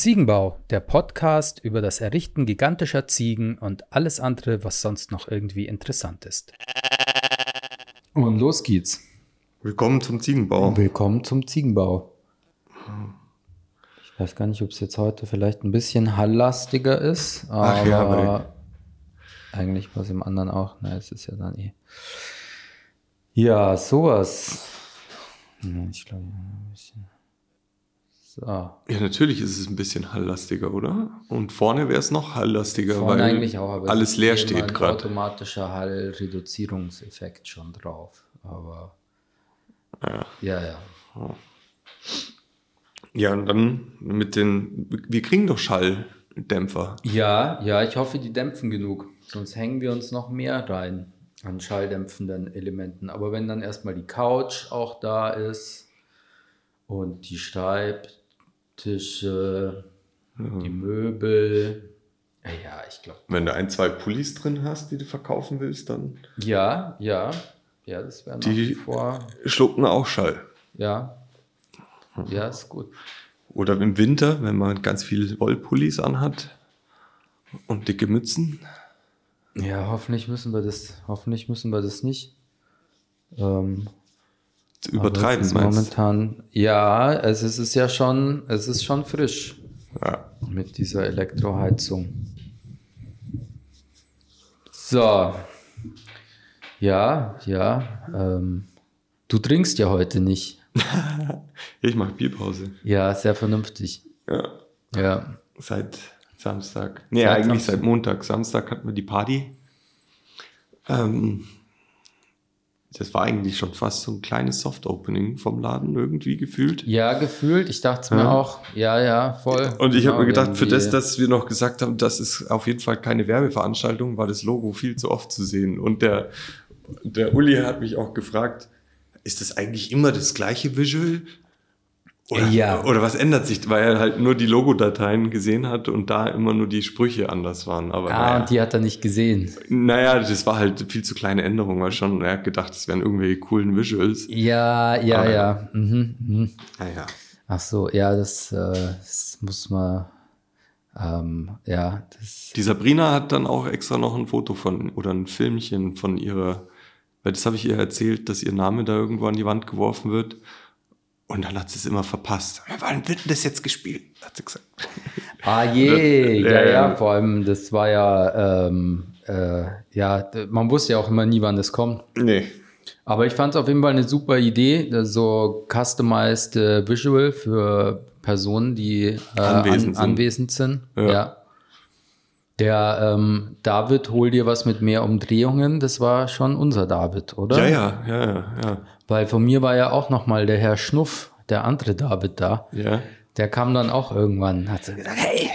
Ziegenbau, der Podcast über das Errichten gigantischer Ziegen und alles andere, was sonst noch irgendwie interessant ist. Und los geht's. Willkommen zum Ziegenbau. Willkommen zum Ziegenbau. Ich weiß gar nicht, ob es jetzt heute vielleicht ein bisschen halllastiger ist, aber Ach ja, aber- eigentlich war es im anderen auch. Na, es ist ja dann eh. Ja, sowas. Ja, Ich glaube, ein bisschen. So. Ja, natürlich ist es ein bisschen halllastiger, oder? Und vorne wäre es noch halllastiger, Vorne weil auch, alles leer steht gerade. automatischer Hallreduzierungseffekt schon drauf. Aber Ja. ja, ja. ja, und dann mit den, wir kriegen doch Schalldämpfer. Ja, ja, ich hoffe, die dämpfen genug. Sonst hängen wir uns noch mehr rein an schalldämpfenden Elementen. Aber wenn dann erstmal die Couch auch da ist und die Schreibtische, die Möbel. Ja, Ja, ich glaube. Wenn du ein, zwei Pullis drin hast, die du verkaufen willst, dann Ja, ja. Ja, das wäre nach Die- vor. schlucken auch Schall. Ja. Ja, ist gut. Oder im Winter, wenn man ganz viel Wollpullis anhat und dicke Mützen. Ja, hoffentlich müssen wir das, hoffentlich müssen wir das nicht. Ähm, Übertreiben, es ist meinst momentan, ja, es ist, es ist ja schon, es ist schon frisch? Ja. mit dieser Elektroheizung. So. Ja, ja. Ähm, du trinkst ja heute nicht. Ich mache Bierpause. Ja, sehr vernünftig. Ja. Ja. Seit Samstag. Nee, Seit eigentlich Samstag. seit Montag. Samstag hatten wir die Party. Ähm, das war eigentlich schon fast so ein kleines Soft-Opening vom Laden irgendwie gefühlt. Ja, gefühlt. Ich dachte es mir Ja. auch. Ja, ja, voll. Und ich habe Genau, mir gedacht, für das, dass wir noch gesagt haben, das ist auf jeden Fall keine Werbeveranstaltung, war das Logo viel zu oft zu sehen. Und der, der Uli hat mich auch gefragt, ist das eigentlich immer das gleiche Visual? Oder, Ja. oder was ändert sich? Weil er halt nur die Logodateien gesehen hat und da immer nur die Sprüche anders waren. Aber Ah, naja. und die hat er nicht gesehen. naja, das war halt viel zu kleine Änderung, weil schon, er hat gedacht, das wären irgendwelche coolen Visuals. Ja, ja, Aber- ja. Mhm, mhm. Naja. Ach so, ja, das, äh, das muss man, ähm, ja, das, Die Sabrina hat dann auch extra noch ein Foto von oder ein Filmchen von ihrer, weil das habe ich ihr erzählt, dass ihr Name da irgendwo an die Wand geworfen wird. Und dann hat sie es immer verpasst. Wann wird denn das jetzt gespielt? Hat sie gesagt. ah je, Ja, ja, vor allem, das war ja, ähm, äh, ja, man wusste ja auch immer nie, wann das kommt. Nee. Aber ich fand es auf jeden Fall eine super Idee, so customized äh, Visual für Personen, die äh, Anwesend an, sind. anwesend sind. Ja. Ja. Der ähm, David, hol dir was mit mehr Umdrehungen, das war schon unser David, oder? Ja, ja, ja, ja. Weil von mir war ja auch noch mal der Herr Schnuff, der andere David da. ja. Der kam dann auch irgendwann, hat so gesagt, hey.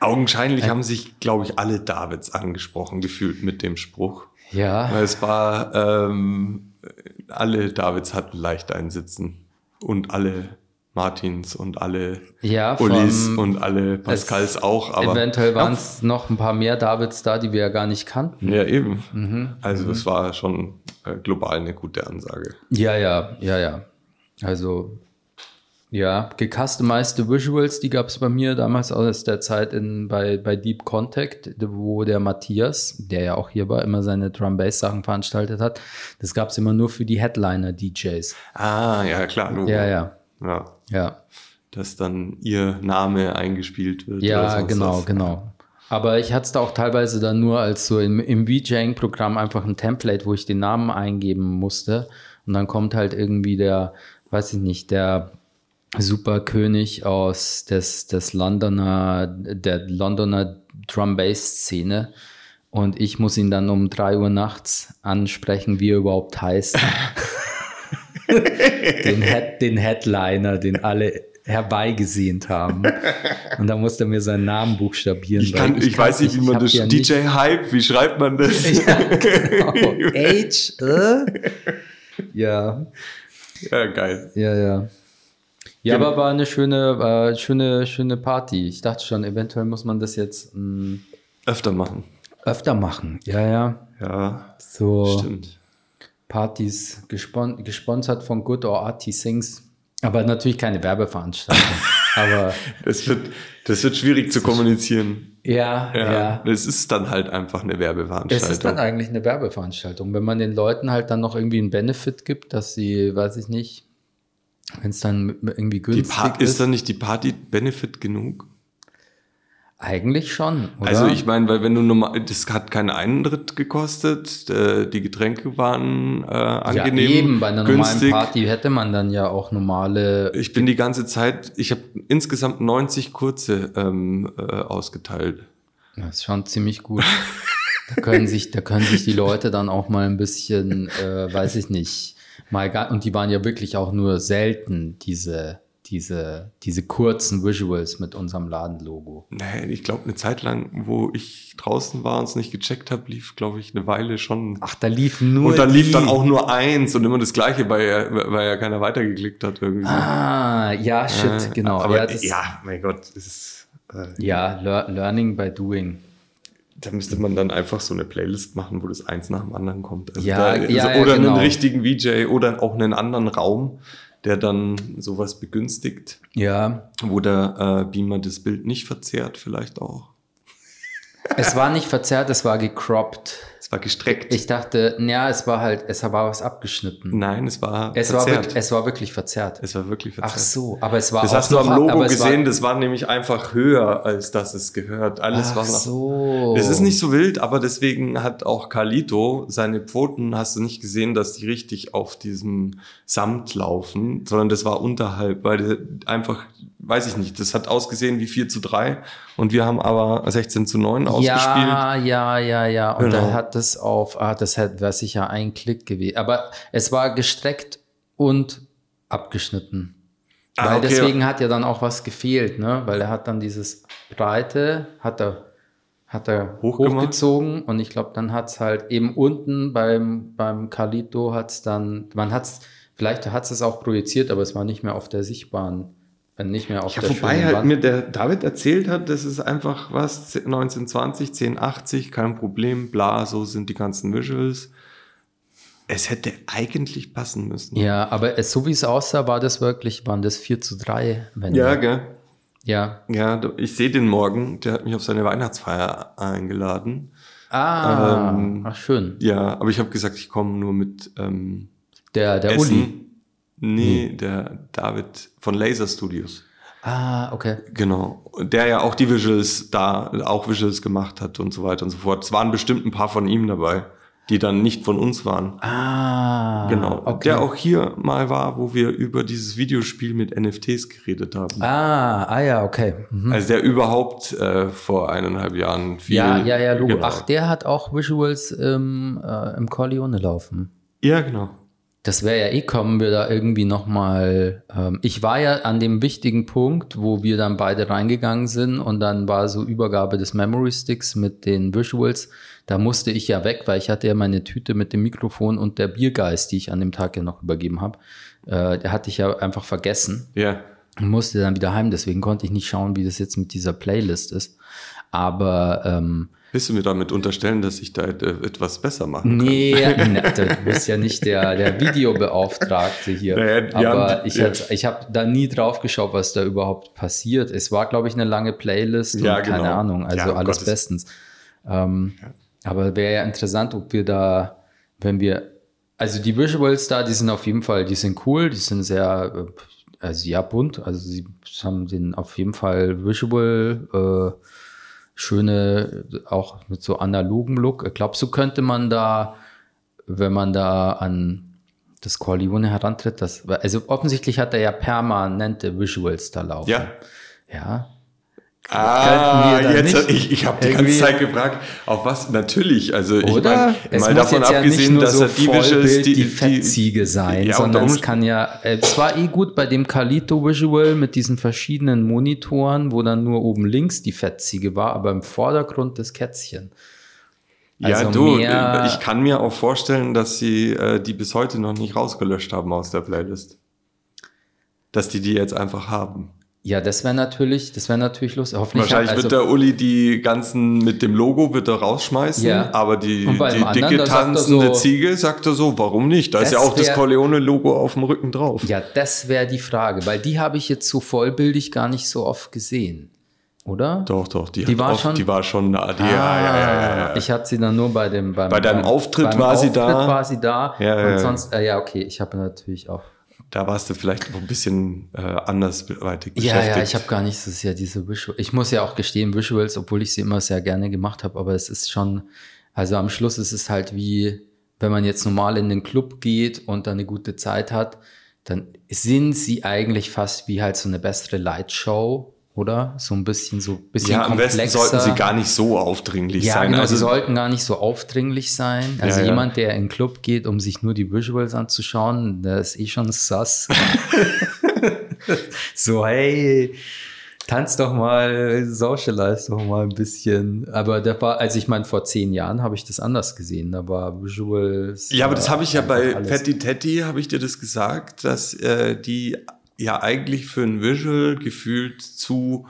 Augenscheinlich haben sich, glaube ich, alle Davids angesprochen gefühlt mit dem Spruch. Ja, Weil es war, ähm, alle Davids hatten leicht einsitzen. Und alle Martins und alle ja, Ulis und alle Pascals auch. Aber eventuell Ja, waren es noch ein paar mehr Davids da, die wir ja gar nicht kannten. Ja, eben. Mhm. Also es war schon äh, global eine gute Ansage. Ja, ja, ja, ja. Also, ja, gecustomized Visuals, die gab es bei mir damals aus der Zeit in, bei, bei Deep Contact, wo der Matthias, der ja auch hier war, immer seine Drum-Bass-Sachen veranstaltet hat. Das gab es immer nur für die Headliner-DJs. Ah, ja, klar. Logo. Ja, ja, ja. ja. Dass dann ihr Name eingespielt wird. Ja, genau, was. genau. Aber ich hatte es da auch teilweise dann nur als so im, im VJing-Programm einfach ein Template, wo ich den Namen eingeben musste. Und dann kommt halt irgendwie der, weiß ich nicht, der Superkönig aus des, des Londoner, der Londoner Drum-Bass-Szene. Und ich muss ihn dann um drei Uhr nachts ansprechen, wie er überhaupt heißt. den, Head, den Headliner, den alle herbeigesehnt haben. Und da musste er mir seinen Namen buchstabieren. Ich, kann, ich, weiß nicht, wie man das. ja DJ nicht- Hype, wie schreibt man das? Ja, genau. H, äh? Ja, ja, geil. ja, ja. Ja, Genau. aber war eine schöne, äh, schöne, schöne Party. Ich dachte schon, eventuell muss man das jetzt mh, Öfter machen. öfter machen. Ja, ja. Ja, So stimmt. Partys gespon gesponsert von Good or Arty Sings. Aber natürlich keine Werbeveranstaltung. Aber Das wird, das wird schwierig zu kommunizieren. ja, ja. Es ist dann halt einfach eine Es Werbeveranstaltung. ist dann eigentlich eine Werbeveranstaltung. Wenn man den Leuten halt dann noch irgendwie einen Benefit gibt, dass sie, weiß ich nicht, wenn es dann irgendwie günstig ist. ist dann nicht die Party Benefit genug? Eigentlich schon, oder? Also ich meine, weil wenn du normal, das hat keinen Eintritt gekostet, äh, die Getränke waren äh, ja, angenehm, eben, bei einer günstig. normalen Party hätte man dann ja auch normale. Ich bin die ganze Zeit, ich habe insgesamt 90 kurze ähm, äh, ausgeteilt. Das ist schon ziemlich gut. da können sich, da können sich die Leute dann auch mal ein bisschen, äh, weiß ich nicht, mal und die waren ja wirklich auch nur selten, diese, diese, diese kurzen Visuals mit unserem Ladenlogo. Nee, ich glaube, eine Zeit lang, wo ich draußen war und es nicht gecheckt habe, lief, glaube ich, eine Weile schon. Ach, da lief nur. und dann die. lief dann auch nur eins und immer das gleiche, weil ja, weil ja keiner weitergeklickt hat irgendwie. Ah, ja, shit, Äh, genau. Aber ja, ja, das, mein Gott, ist, äh, ja lear, Learning by Doing. da müsste man dann einfach so eine Playlist machen, wo das eins nach dem anderen kommt. Also Ja, da, ja, ja, oder genau. einen richtigen VJ oder auch einen anderen Raum, der dann sowas begünstigt, Ja, wo der äh, Beamer das Bild nicht verzerrt, vielleicht auch. Es war nicht verzerrt, es war gecroppt. Es war gestreckt. Ich dachte, ja, es war halt, es war was abgeschnitten. Nein, es war Es war, verzerrt. wirklich, es war wirklich verzerrt. es war wirklich verzerrt. Ach so, aber es war Das hast du am Logo gesehen, War, das war nämlich einfach höher, als dass es gehört. Alles ach war noch. so. Es ist nicht so wild, aber deswegen hat auch Carlito seine Pfoten, hast du nicht gesehen, dass die richtig auf diesem Samt laufen, sondern das war unterhalb, weil einfach, weiß ich nicht, das hat ausgesehen wie 4 zu 3 und wir haben aber 16 zu 9 ausgespielt. Ja, ja, ja, ja. Und Genau. dann hat das auf, ah, das wäre sicher ein Klick gewesen. Aber es war gestreckt und abgeschnitten. Ah, Weil okay. deswegen hat ja dann auch was gefehlt, ne? Weil er hat dann dieses Breite, hat er, hat er Hochgemacht? hochgezogen und ich glaube, dann hat es halt eben unten beim, beim Carlito hat es dann, man hat es, vielleicht hat es auch projiziert, aber es war nicht mehr auf der sichtbaren, äh, nicht mehr auf Ja, der wobei halt Wand. mir der David erzählt hat, das ist einfach was, 1920, 1080, kein Problem, bla, so sind die ganzen Visuals. Es hätte eigentlich passen müssen. Ja, aber es, so wie es aussah, war das wirklich, waren das 4 zu 3. Wenn Ja, gell? Ja. Ja, ich sehe den morgen, der hat mich auf seine Weihnachtsfeier eingeladen. Ah, Ähm, ach schön. Ja, aber ich habe gesagt, ich komme nur mit ähm, Der, der Essen. Uli. Nee, der David von Laser Studios. Ah, okay. Genau. Der ja auch die Visuals da, auch Visuals gemacht hat und so weiter und so fort. Es waren bestimmt ein paar von ihm dabei, die dann nicht von uns waren. Ah, Genau. Okay. Der auch hier mal war, wo wir über dieses Videospiel mit NFTs geredet haben. Ah, ah ja, okay. Mhm. Also der überhaupt äh, vor eineinhalb Jahren viel. Ja, ja, ja, Logo. Genau. Ach, der hat auch Visuals im, äh, im Corleone laufen. Ja, genau. Das wäre ja eh, kommen wir da irgendwie nochmal. Ähm, ich war ja an dem wichtigen Punkt, wo wir dann beide reingegangen sind und dann war so Übergabe des Memory Sticks mit den Visuals. Da musste ich ja weg, weil ich hatte ja meine Tüte mit dem Mikrofon und der Biergeist, die ich an dem Tag ja noch übergeben habe. Äh, der hatte ich ja einfach vergessen Ja. und musste dann wieder heim. Deswegen konnte ich nicht schauen, wie das jetzt mit dieser Playlist ist. Aber ähm, Willst du mir damit unterstellen, dass ich da äh, etwas besser machen kann? Nee, ne, du bist ja nicht der, der Videobeauftragte hier. Naja, aber haben- ich, ja. ich habe da nie drauf geschaut, was da überhaupt passiert. Es war, glaube ich, eine lange Playlist Ja, und keine genau. Ahnung. Also Ja, um alles Gottes- bestens. Ähm, Aber wäre ja interessant, ob wir da, wenn wir, also die Visuals da, die sind auf jeden Fall, die sind cool, die sind sehr, äh, also ja, bunt. Also sie haben den auf jeden Fall Visual, äh, schöne, auch mit so analogem Look. Glaubst du, könnte man da, wenn man da an das Corleone herantritt, das, also offensichtlich hat er ja permanente Visuals da laufen. Ja. Ja. Ah, jetzt, ich, ich habe die ganze Zeit gefragt, auf was? Natürlich, also ich meine, mal davon jetzt ja nicht abgesehen, nur dass so er die Visuals, die, die, Fettziege sein, Ja, sondern es kann ja, äh, es war eh gut bei dem Carlito Visual mit diesen verschiedenen Monitoren, wo dann nur oben links die Fettziege war, aber im Vordergrund das Kätzchen. ja, Also du, mehr- ich kann mir auch vorstellen, dass sie äh, die bis heute noch nicht rausgelöscht haben aus der Playlist. Dass die die jetzt einfach haben. Ja, das wäre natürlich, das wäre natürlich lustig. Hoffentlich Wahrscheinlich also, wird der Uli die ganzen mit dem Logo wird er rausschmeißen, Ja. aber die, bei die anderen, dicke tanzende so- Ziege sagt er so, warum nicht? Da ist ja Das auch das wär- Corleone-Logo auf dem Rücken drauf. Ja, das wäre die Frage, weil die habe ich jetzt so vollbildig gar nicht so oft gesehen, oder? Doch, doch, die, Die hat war oft, schon- die war schon da. Die, Ah, ja, ja, ja, ja. Ich hatte sie dann nur bei dem beim, Bei deinem beim, Auftritt beim war sie Auftritt da. war sie da. Ja, ja, und sonst, äh, ja, okay, ich habe natürlich auch. Da warst du vielleicht noch ein bisschen äh, andersweitig Ja, beschäftigt. ja, ich habe gar nicht so sehr diese Visuals. Ich muss ja auch gestehen, Visuals, obwohl ich sie immer sehr gerne gemacht habe, aber es ist schon, also am Schluss ist es halt wie, wenn man jetzt normal in den Club geht und da eine gute Zeit hat, dann sind sie eigentlich fast wie halt so eine bessere Lightshow, oder? So ein bisschen, so ein bisschen ja, am besten komplexer. sollten sie gar nicht so aufdringlich Ja, sein. genau, also, sie sollten gar nicht so aufdringlich sein. Also Ja, jemand, der in den Club geht, um sich nur die Visuals anzuschauen, der ist eh schon sass. so, hey, tanz doch mal, socialize doch mal ein bisschen. Aber da war, also ich meine, vor zehn Jahren habe ich das anders gesehen. Da war Visuals. ja, aber das war habe ich ja bei alles. Fatty Teddy, habe ich dir das gesagt, dass äh, die ja eigentlich für ein Visual gefühlt zu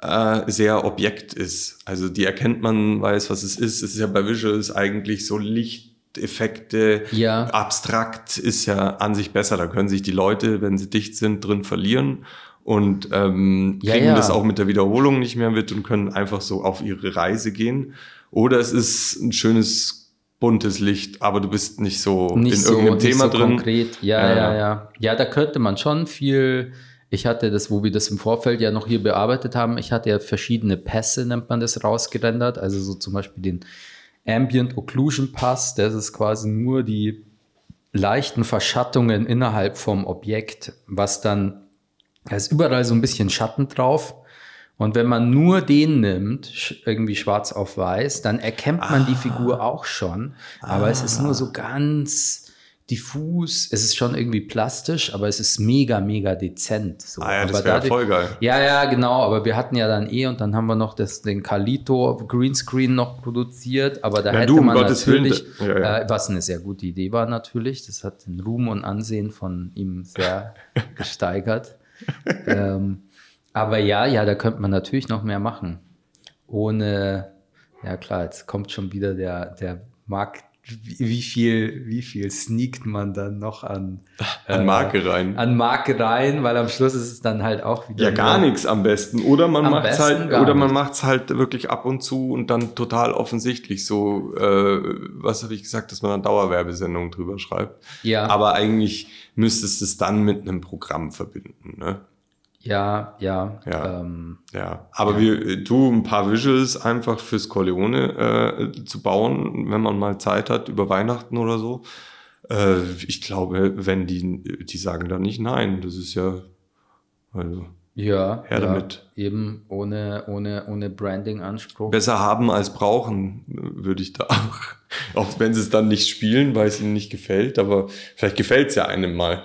äh, sehr Objekt ist. Also die erkennt man, weiß, was es ist. Es ist ja bei Visuals eigentlich so Lichteffekte, Ja. abstrakt ist ja an sich besser. Da können sich die Leute, wenn sie dicht sind, drin verlieren und ähm, Ja, kriegen ja. das auch mit der Wiederholung nicht mehr mit und können einfach so auf ihre Reise gehen. Oder es ist ein schönes buntes Licht, aber du bist nicht so nicht in so, irgendeinem nicht Thema so drin. Konkret. Ja, Ja, ja, ja. ja, ja. da könnte man schon viel. Ich hatte das, wo wir das im Vorfeld ja noch hier bearbeitet haben, ich hatte ja verschiedene Pässe, nennt man das, rausgerendert. Also so zum Beispiel den Ambient Occlusion Pass, das ist quasi nur die leichten Verschattungen innerhalb vom Objekt, was dann, da ist überall so ein bisschen Schatten drauf. Und wenn man nur den nimmt, irgendwie schwarz auf weiß, dann erkennt man die Figur auch schon. Aber es ist nur so ganz diffus. Es ist schon irgendwie plastisch, aber es ist mega, mega dezent. So. Ah ja, das aber wäre dadurch- voll geil. ja, ja, genau, aber wir hatten ja dann eh und dann haben wir noch das, den Kalito Greenscreen noch produziert, aber da Ja, hätte du, man Gottes Willen, natürlich, da- ja, ja. Äh, was eine sehr gute Idee war natürlich, das hat den Ruhm und Ansehen von ihm sehr gesteigert. ähm, aber ja, ja, da könnte man natürlich noch mehr machen. Ohne, ja klar, jetzt kommt schon wieder der, der Markt, wie viel, wie viel sneakt man dann noch an, An äh, Marke rein. an Marke rein, weil am Schluss ist es dann halt auch wieder. Ja, gar nichts am besten. Oder man macht besten halt, oder man nicht. macht's halt wirklich ab und zu und dann total offensichtlich. So, äh, was habe ich gesagt, dass man dann Dauerwerbesendungen drüber schreibt. Ja. Aber eigentlich müsstest du es dann mit einem Programm verbinden. Ne? Ja, ja. Ja. Ähm, Ja, aber wir, du ein paar Visuals einfach fürs Corleone äh, zu bauen, wenn man mal Zeit hat über Weihnachten oder so. Äh, ich glaube, wenn die, die sagen da nicht nein, das ist ja, also ja, Her ja, damit. Eben ohne, ohne, ohne Branding-Anspruch. besser haben als brauchen, würde ich da auch. Auch wenn sie es dann nicht spielen, weil es ihnen nicht gefällt, aber vielleicht gefällt es ja einem mal.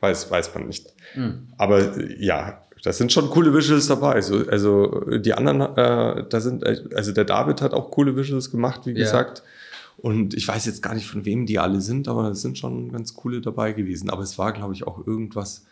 Weiß, weiß man nicht. Hm. Aber ja, das sind schon coole Visuals dabei. Also, also die anderen, äh, da sind, äh, also der David hat auch coole Visuals gemacht, wie Ja. gesagt. Und ich weiß jetzt gar nicht, von wem die alle sind, aber es sind schon ganz coole dabei gewesen. Aber es war, glaube ich, auch irgendwas,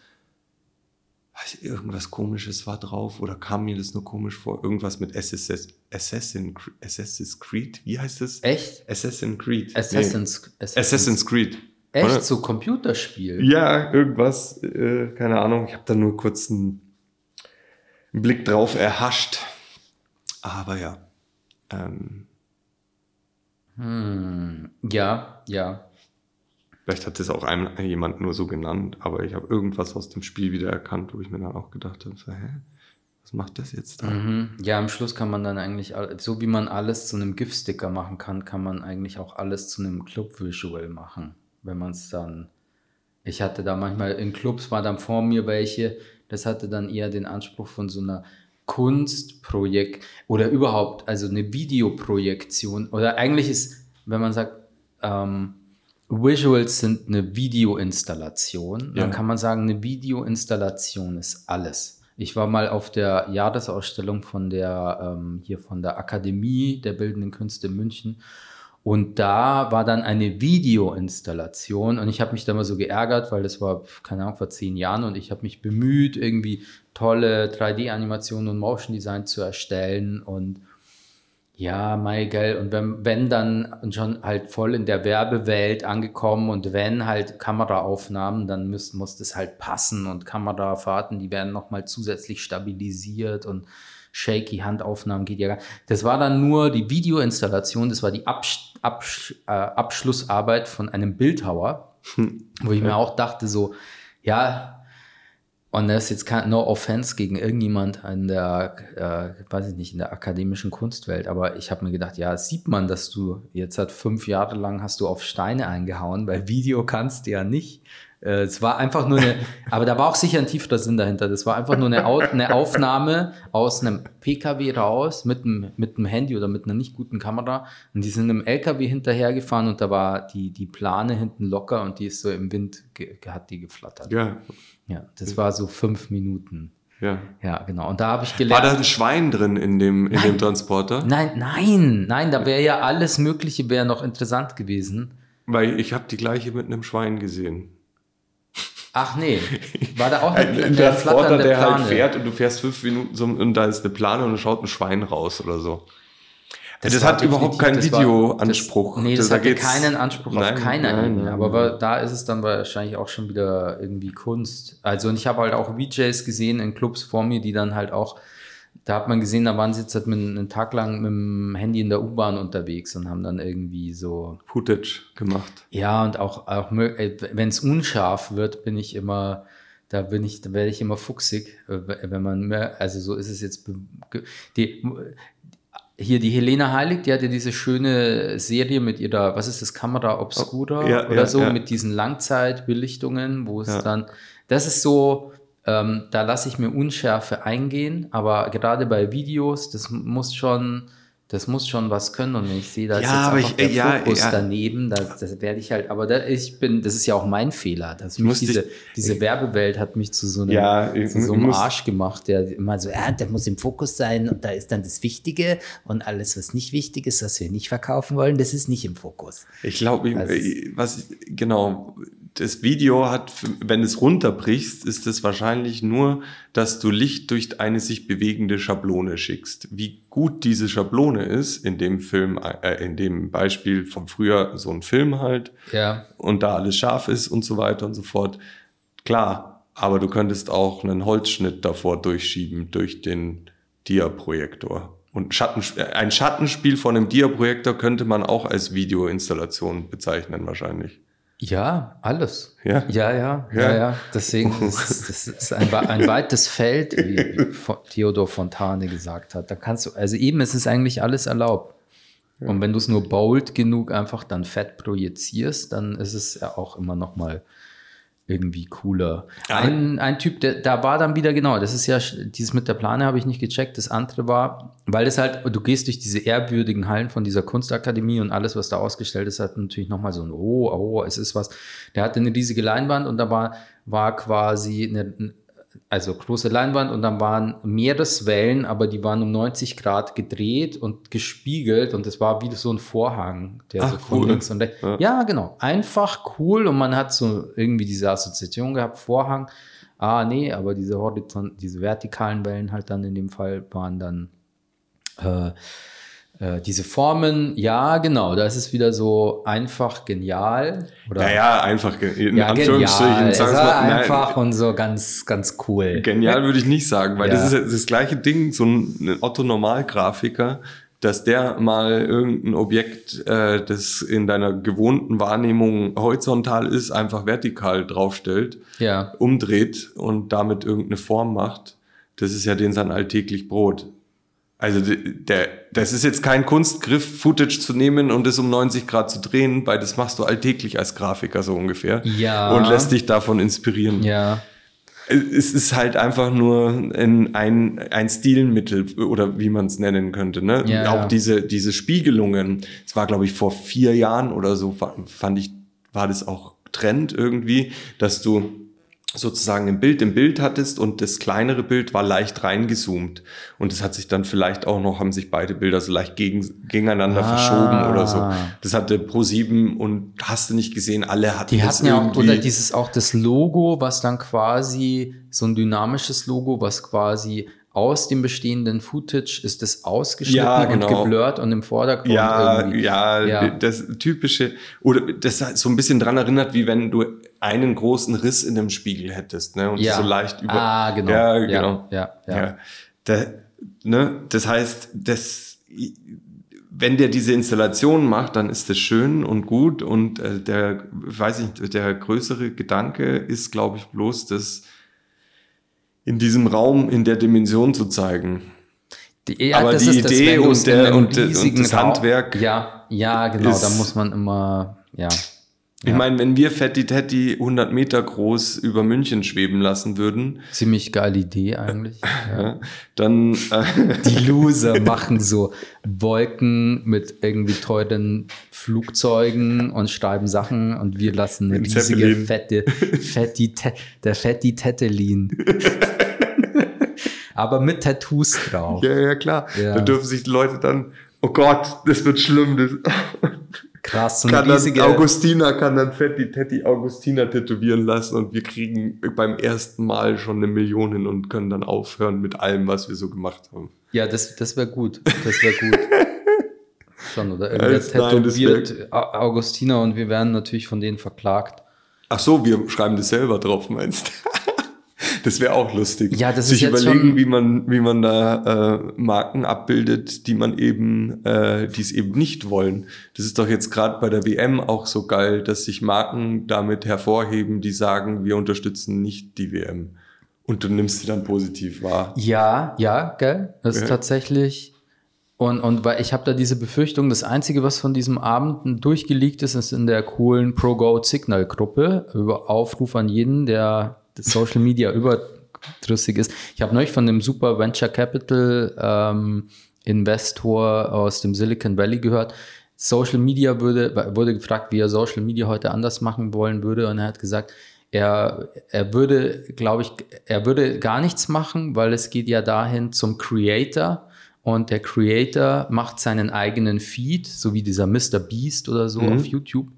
weiß ich, irgendwas komisches war drauf oder kam mir das nur komisch vor? Irgendwas mit Assassin, Assassin, Assassin's Creed, wie heißt es? Echt? Assassin's Creed. Assassin's, Nee. Assassin's Creed. Echt? Oder? So Computerspiel? Ja, irgendwas, äh, keine Ahnung. Ich habe da nur kurz einen, einen Blick drauf erhascht. Aber ja. Ähm, Hm. Ja, ja. vielleicht hat das auch einem, jemand nur so genannt, aber ich habe irgendwas aus dem Spiel wieder erkannt, wo ich mir dann auch gedacht habe, so, hä? Was macht das jetzt da? Mhm. Ja, am Schluss kann man dann eigentlich, so wie man alles zu einem GIF-Sticker machen kann, kann man eigentlich auch alles zu einem Club-Visual machen. Wenn man es dann. Ich hatte da manchmal in Clubs war dann vor mir welche, das hatte dann eher den Anspruch von so einer Kunstprojekt oder überhaupt, also eine Videoprojektion. Oder eigentlich ist, wenn man sagt, ähm, Visuals sind eine Videoinstallation, dann Ja. kann man sagen, eine Videoinstallation ist alles. Ich war mal auf der Jahresausstellung von der, ähm, hier von der Akademie der Bildenden Künste in München Und da war dann eine Videoinstallation und ich habe mich da mal so geärgert, weil das war, keine Ahnung, vor zehn Jahren und ich habe mich bemüht, irgendwie tolle 3D-Animationen und Motion Design zu erstellen und ja, mein gell. Und wenn, wenn dann schon halt voll in der Werbewelt angekommen und wenn halt Kameraaufnahmen, dann muss, muss das halt passen und Kamerafahrten, die werden nochmal zusätzlich stabilisiert und shaky Handaufnahmen geht ja gar Das war dann nur die Videoinstallation, das war die Absch Absch äh, Abschlussarbeit von einem Bildhauer, hm. wo ich mir auch dachte so, ja, und das ist jetzt kein, no offense gegen irgendjemand in der, äh, weiß ich nicht, in der akademischen Kunstwelt, aber ich habe mir gedacht, ja, sieht man, dass du jetzt seit fünf Jahre lang hast du auf Steine eingehauen, weil Video kannst du ja nicht. Äh, es war einfach nur eine, aber da war auch sicher ein tieferer Sinn dahinter. Das war einfach nur eine, eine Aufnahme aus einem PKW raus mit einem, mit einem Handy oder mit einer nicht guten Kamera. Und die sind im LKW hinterhergefahren und da war die, die Plane hinten locker und die ist so im Wind, hat die geflattert. Ja. Ja, das war so fünf Minuten. Ja. Ja, genau. Und da habe ich gelernt. War da ein Schwein drin in dem, in dem Transporter? Nein, nein, nein, da wäre ja alles Mögliche wäre noch interessant gewesen. Weil ich habe die gleiche mit einem Schwein gesehen. Ach nee, war da auch ein, ein Transporter, der halt Plane. halt fährt und du fährst fünf Minuten so, und da ist eine Plane und da schaut ein Schwein raus oder so. Das, das hat überhaupt keinen Videoanspruch. Nee, das, das hatte keinen Anspruch nein, auf keine nein, nein, Aber da ist es dann wahrscheinlich auch schon wieder irgendwie Kunst. Also und ich habe halt auch VJs gesehen in Clubs vor mir, die dann halt auch, da hat man gesehen, da waren sie jetzt halt mit, einen Tag lang mit dem Handy in der U-Bahn unterwegs und haben dann irgendwie so Footage gemacht. Ja, und auch, auch äh, wenn es unscharf wird, bin ich immer da bin ich, da werde ich immer fuchsig, äh, wenn man mehr, also so ist es jetzt, die, hier die Helena Heilig, die hatte diese schöne Serie mit ihrer, was ist das, Kamera Obscura oh, ja, oder ja, so, ja. mit diesen Langzeitbelichtungen, wo es dann, das ist so, ähm, da lasse ich mir Unschärfe eingehen, aber gerade bei Videos, das muss schon, das muss schon was können und ich sehe da ja, jetzt einfach ich, der ja, Fokus ja. daneben, das, das werde ich halt, aber da, ich bin, das ist ja auch mein Fehler, dass mich diese, ich, diese Werbewelt hat mich zu so einem, ja, zu so einem Arsch gemacht, der immer so, ja, der muss im Fokus sein und da ist dann das Wichtige und alles, was nicht wichtig ist, was wir nicht verkaufen wollen, das ist nicht im Fokus. Ich glaube, also, was, genau, das Video hat, wenn es runterbrichst, ist es wahrscheinlich nur, dass du Licht durch eine sich bewegende Schablone schickst. Wie gut diese Schablone ist, in dem Film, äh, in dem Beispiel von früher, so ein Film halt, ja. und da alles scharf ist und so weiter und so fort. Klar, aber du könntest auch einen Holzschnitt davor durchschieben durch den Dia-Projektor. Und Schatten, ein Schattenspiel von einem Dia-Projektor könnte man auch als Videoinstallation bezeichnen, wahrscheinlich. Ja, alles. Ja, ja, ja. ja, ja. ja. Deswegen ist das ist ein, ein weites Feld, wie Theodor Fontane gesagt hat. Da kannst du, also eben ist es eigentlich alles erlaubt. Ja. Und wenn du es nur bold genug einfach dann fett projizierst, dann ist es ja auch immer noch mal irgendwie cooler. Ein, ein Typ, der, da war dann wieder genau, das ist ja, dieses mit der Plane habe ich nicht gecheckt. Das andere war, weil es halt, du gehst durch diese ehrwürdigen Hallen von dieser Kunstakademie und alles, was da ausgestellt ist, hat natürlich nochmal so ein, oh, oh, es ist was. Der hatte eine riesige Leinwand und da war, war quasi eine, also große Leinwand und dann waren Meereswellen, aber die waren um 90 Grad gedreht und gespiegelt und es war wie so ein Vorhang, der Ach, so von cool. links und rechts. Ja. ja. genau. Einfach cool und man hat so irgendwie diese Assoziation gehabt, Vorhang. Ah, nee, aber diese Horizont, diese vertikalen Wellen halt dann in dem Fall waren dann äh, äh, diese Formen, ja, genau, da ist es wieder so einfach genial. Oder? Ja, ja, einfach in ja, Anführungsstrichen. Genial. Es war einfach und so ganz, ganz cool. Genial würde ich nicht sagen, weil ja. das ist das gleiche Ding, so ein Otto-Normalgrafiker, dass der mal irgendein Objekt, äh, das in deiner gewohnten Wahrnehmung horizontal ist, einfach vertikal draufstellt, ja. umdreht und damit irgendeine Form macht. Das ist ja den sein alltäglich Brot. Also der, das ist jetzt kein Kunstgriff, Footage zu nehmen und es um 90 Grad zu drehen, weil das machst du alltäglich als Grafiker so ungefähr. Ja. Und lässt dich davon inspirieren. Ja. Es ist halt einfach nur ein, ein, ein Stilmittel oder wie man es nennen könnte. Ne? Ja, Auch diese, diese Spiegelungen. Es war, glaube ich, vor vier Jahren oder so, fand ich, war das auch Trend irgendwie, dass du sozusagen ein Bild im Bild hattest und das kleinere Bild war leicht reingezoomt. Und es hat sich dann vielleicht auch noch, haben sich beide Bilder so leicht gegen, gegeneinander Ah. verschoben oder so. Das hatte Pro7 und hast du nicht gesehen, alle hatten Die das hatten ja auch, irgendwie. oder dieses auch das Logo, was dann quasi so ein dynamisches Logo, was quasi aus dem bestehenden Footage ist das ausgeschnitten Ja, genau. und geblurrt und im Vordergrund ja, irgendwie. ja, Ja. das typische, oder das hat so ein bisschen dran erinnert, wie wenn du einen großen Riss in dem Spiegel hättest, ne? Und Ja. so leicht über. Ah, genau. Ja, genau. ja, ja. Ja. Da, ne? Das heißt, das, wenn der diese Installation macht, dann ist das schön und gut und äh, der, weiß ich nicht, der größere Gedanke ist, glaube ich, bloß, das in diesem Raum, in der Dimension zu zeigen. Die, ja, Aber die Idee du's und der- und- und das Handwerk Ja, ja, genau. Da muss man immer, ja. Ich meine, wenn wir Fetti Tetti 100 Meter groß über München schweben lassen würden, Ziemlich geile Idee eigentlich. Ja. ja, dann äh, Die Loser machen so Wolken mit irgendwie teuren Flugzeugen und schreiben Sachen und wir lassen eine Ein riesige Zeppelin. fette, Te- der fetti Tettelin. Aber mit Tattoos drauf. ja, ja klar, Ja. da dürfen sich die Leute dann, oh Gott, das wird schlimm, das Krass, so eine kann dann riesige. Augustina kann dann Fetti Tetti Augustina tätowieren lassen und wir kriegen beim ersten Mal schon eine Million hin und können dann aufhören mit allem, was wir so gemacht haben. Ja, das, das wäre gut. Das wäre gut. Schon, oder irgendwer Als- nein, tätowiert A- Augustina und wir werden natürlich von denen verklagt. Ach so, wir schreiben das selber drauf, meinst du? Das wäre auch lustig. Ja, das Sich ist jetzt überlegen, wie man, wie man da äh, Marken abbildet, die man eben, äh, die es eben nicht wollen. Das ist doch jetzt gerade bei der WM auch so geil, dass sich Marken damit hervorheben, die sagen, wir unterstützen nicht die WM. Und du nimmst sie dann positiv wahr. Ja, ja, gell? Das ist Ja. tatsächlich. Und, und weil ich habe da diese Befürchtung, das Einzige, was von diesem Abend durchgeleakt ist, ist in der coolen ProGo Signal Gruppe über Aufruf an jeden, der Social Media überdrüssig ist. Ich habe neulich von dem super Venture Capital ähm, Investor aus dem Silicon Valley gehört. Social Media würde, wurde gefragt, wie er Social Media heute anders machen wollen würde. Und er hat gesagt, er, er würde, glaube ich, er würde gar nichts machen, weil es geht ja dahin zum Creator. Und der Creator macht seinen eigenen Feed, so wie dieser Mr. Beast oder so auf YouTube.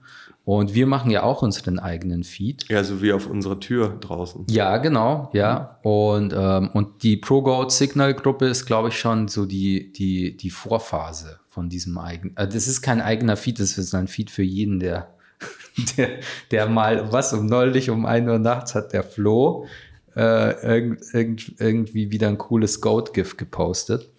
Und wir machen ja auch unseren eigenen Feed. Ja, so wie auf unserer Tür draußen. Ja, genau, ja. Und, ähm, und die ProGold Signal Gruppe ist, glaube ich, schon so die, die, die Vorphase von diesem eigenen. Äh, das ist kein eigener Feed, das ist ein Feed für jeden, der, der, der mal, was um neulich um 1 Uhr nachts hat der Flo äh, irgend, irgend, irgendwie wieder ein cooles Goat-GIF gepostet.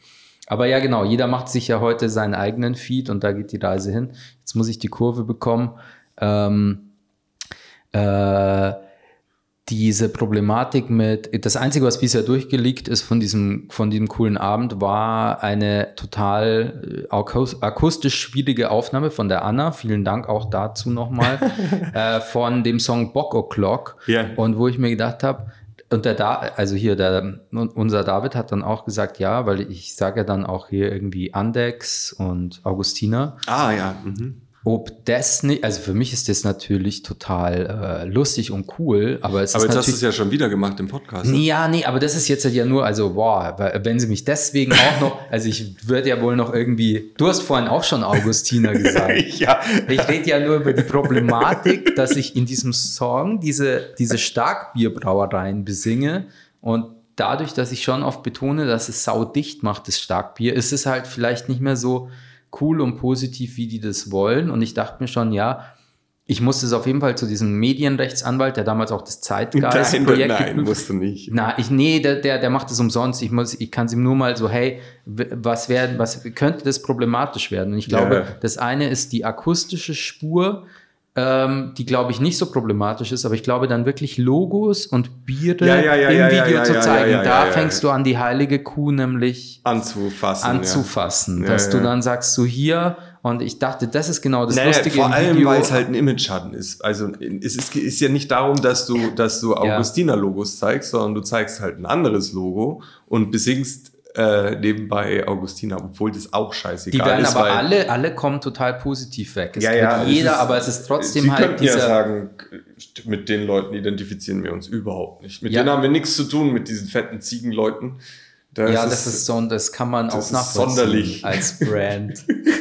Aber ja, genau, jeder macht sich ja heute seinen eigenen Feed und da geht die Reise hin. Jetzt muss ich die Kurve bekommen. Ähm, äh, diese Problematik mit, das Einzige, was bisher durchgelegt ist von diesem, von diesem coolen Abend, war eine total äh, akus- akustisch schwierige Aufnahme von der Anna. Vielen Dank auch dazu nochmal, äh, von dem Song Bock O'Clock. Ja. Und wo ich mir gedacht habe, und der da, also hier, der, unser David hat dann auch gesagt, ja, weil ich sage ja dann auch hier irgendwie Andex und Augustina Ah, ja. Mhm. Ob das nicht, also für mich ist das natürlich total äh, lustig und cool, aber es Aber ist jetzt hast du es ja schon wieder gemacht im Podcast. Nee, ja, nee, aber das ist jetzt ja nur, also, boah, wenn sie mich deswegen auch noch, also ich würde ja wohl noch irgendwie, du hast vorhin auch schon Augustina gesagt. ja. Ich rede ja nur über die Problematik, dass ich in diesem Song diese, diese Starkbierbrauereien besinge und dadurch, dass ich schon oft betone, dass es saudicht macht, das Starkbier, ist es halt vielleicht nicht mehr so cool und positiv, wie die das wollen. Und ich dachte mir schon, ja, ich musste es auf jeden Fall zu diesem Medienrechtsanwalt, der damals auch das Nein, Zeitgeist-Projekt nein, geprüft- musst du nicht. na, ich, nee, der, der, der macht es umsonst. Ich, muss, ich kann es ihm nur mal so, hey, was werden, was könnte das problematisch werden? Und ich glaube, Ja. das eine ist die akustische Spur, ähm, die glaube ich nicht so problematisch ist, aber ich glaube dann wirklich Logos und Biere Ja, ja, ja, im Video zu zeigen. da fängst du an, die heilige Kuh nämlich Anzufassen. anzufassen, dass du dann sagst, so hier, und ich dachte, das ist genau das Naja, Lustige vor allem, weil es halt ein Image-Schatten ist. Also es ist, ist ja nicht darum, dass du, dass du Augustina-Logos zeigst, sondern du zeigst halt ein anderes Logo und besingst äh, nebenbei Augustina, obwohl das auch scheißegal Die werden ist. aber alle, alle kommen total positiv weg. Es Ja, ja, jeder, ist- aber es ist trotzdem Sie halt könnten ja dieser. sagen, mit den Leuten identifizieren wir uns überhaupt nicht. Mit Ja. denen haben wir nichts zu tun, mit diesen fetten Ziegenleuten. Das ja, das ist so, das kann man auch ist nachvollziehen sonderlich. als Brand.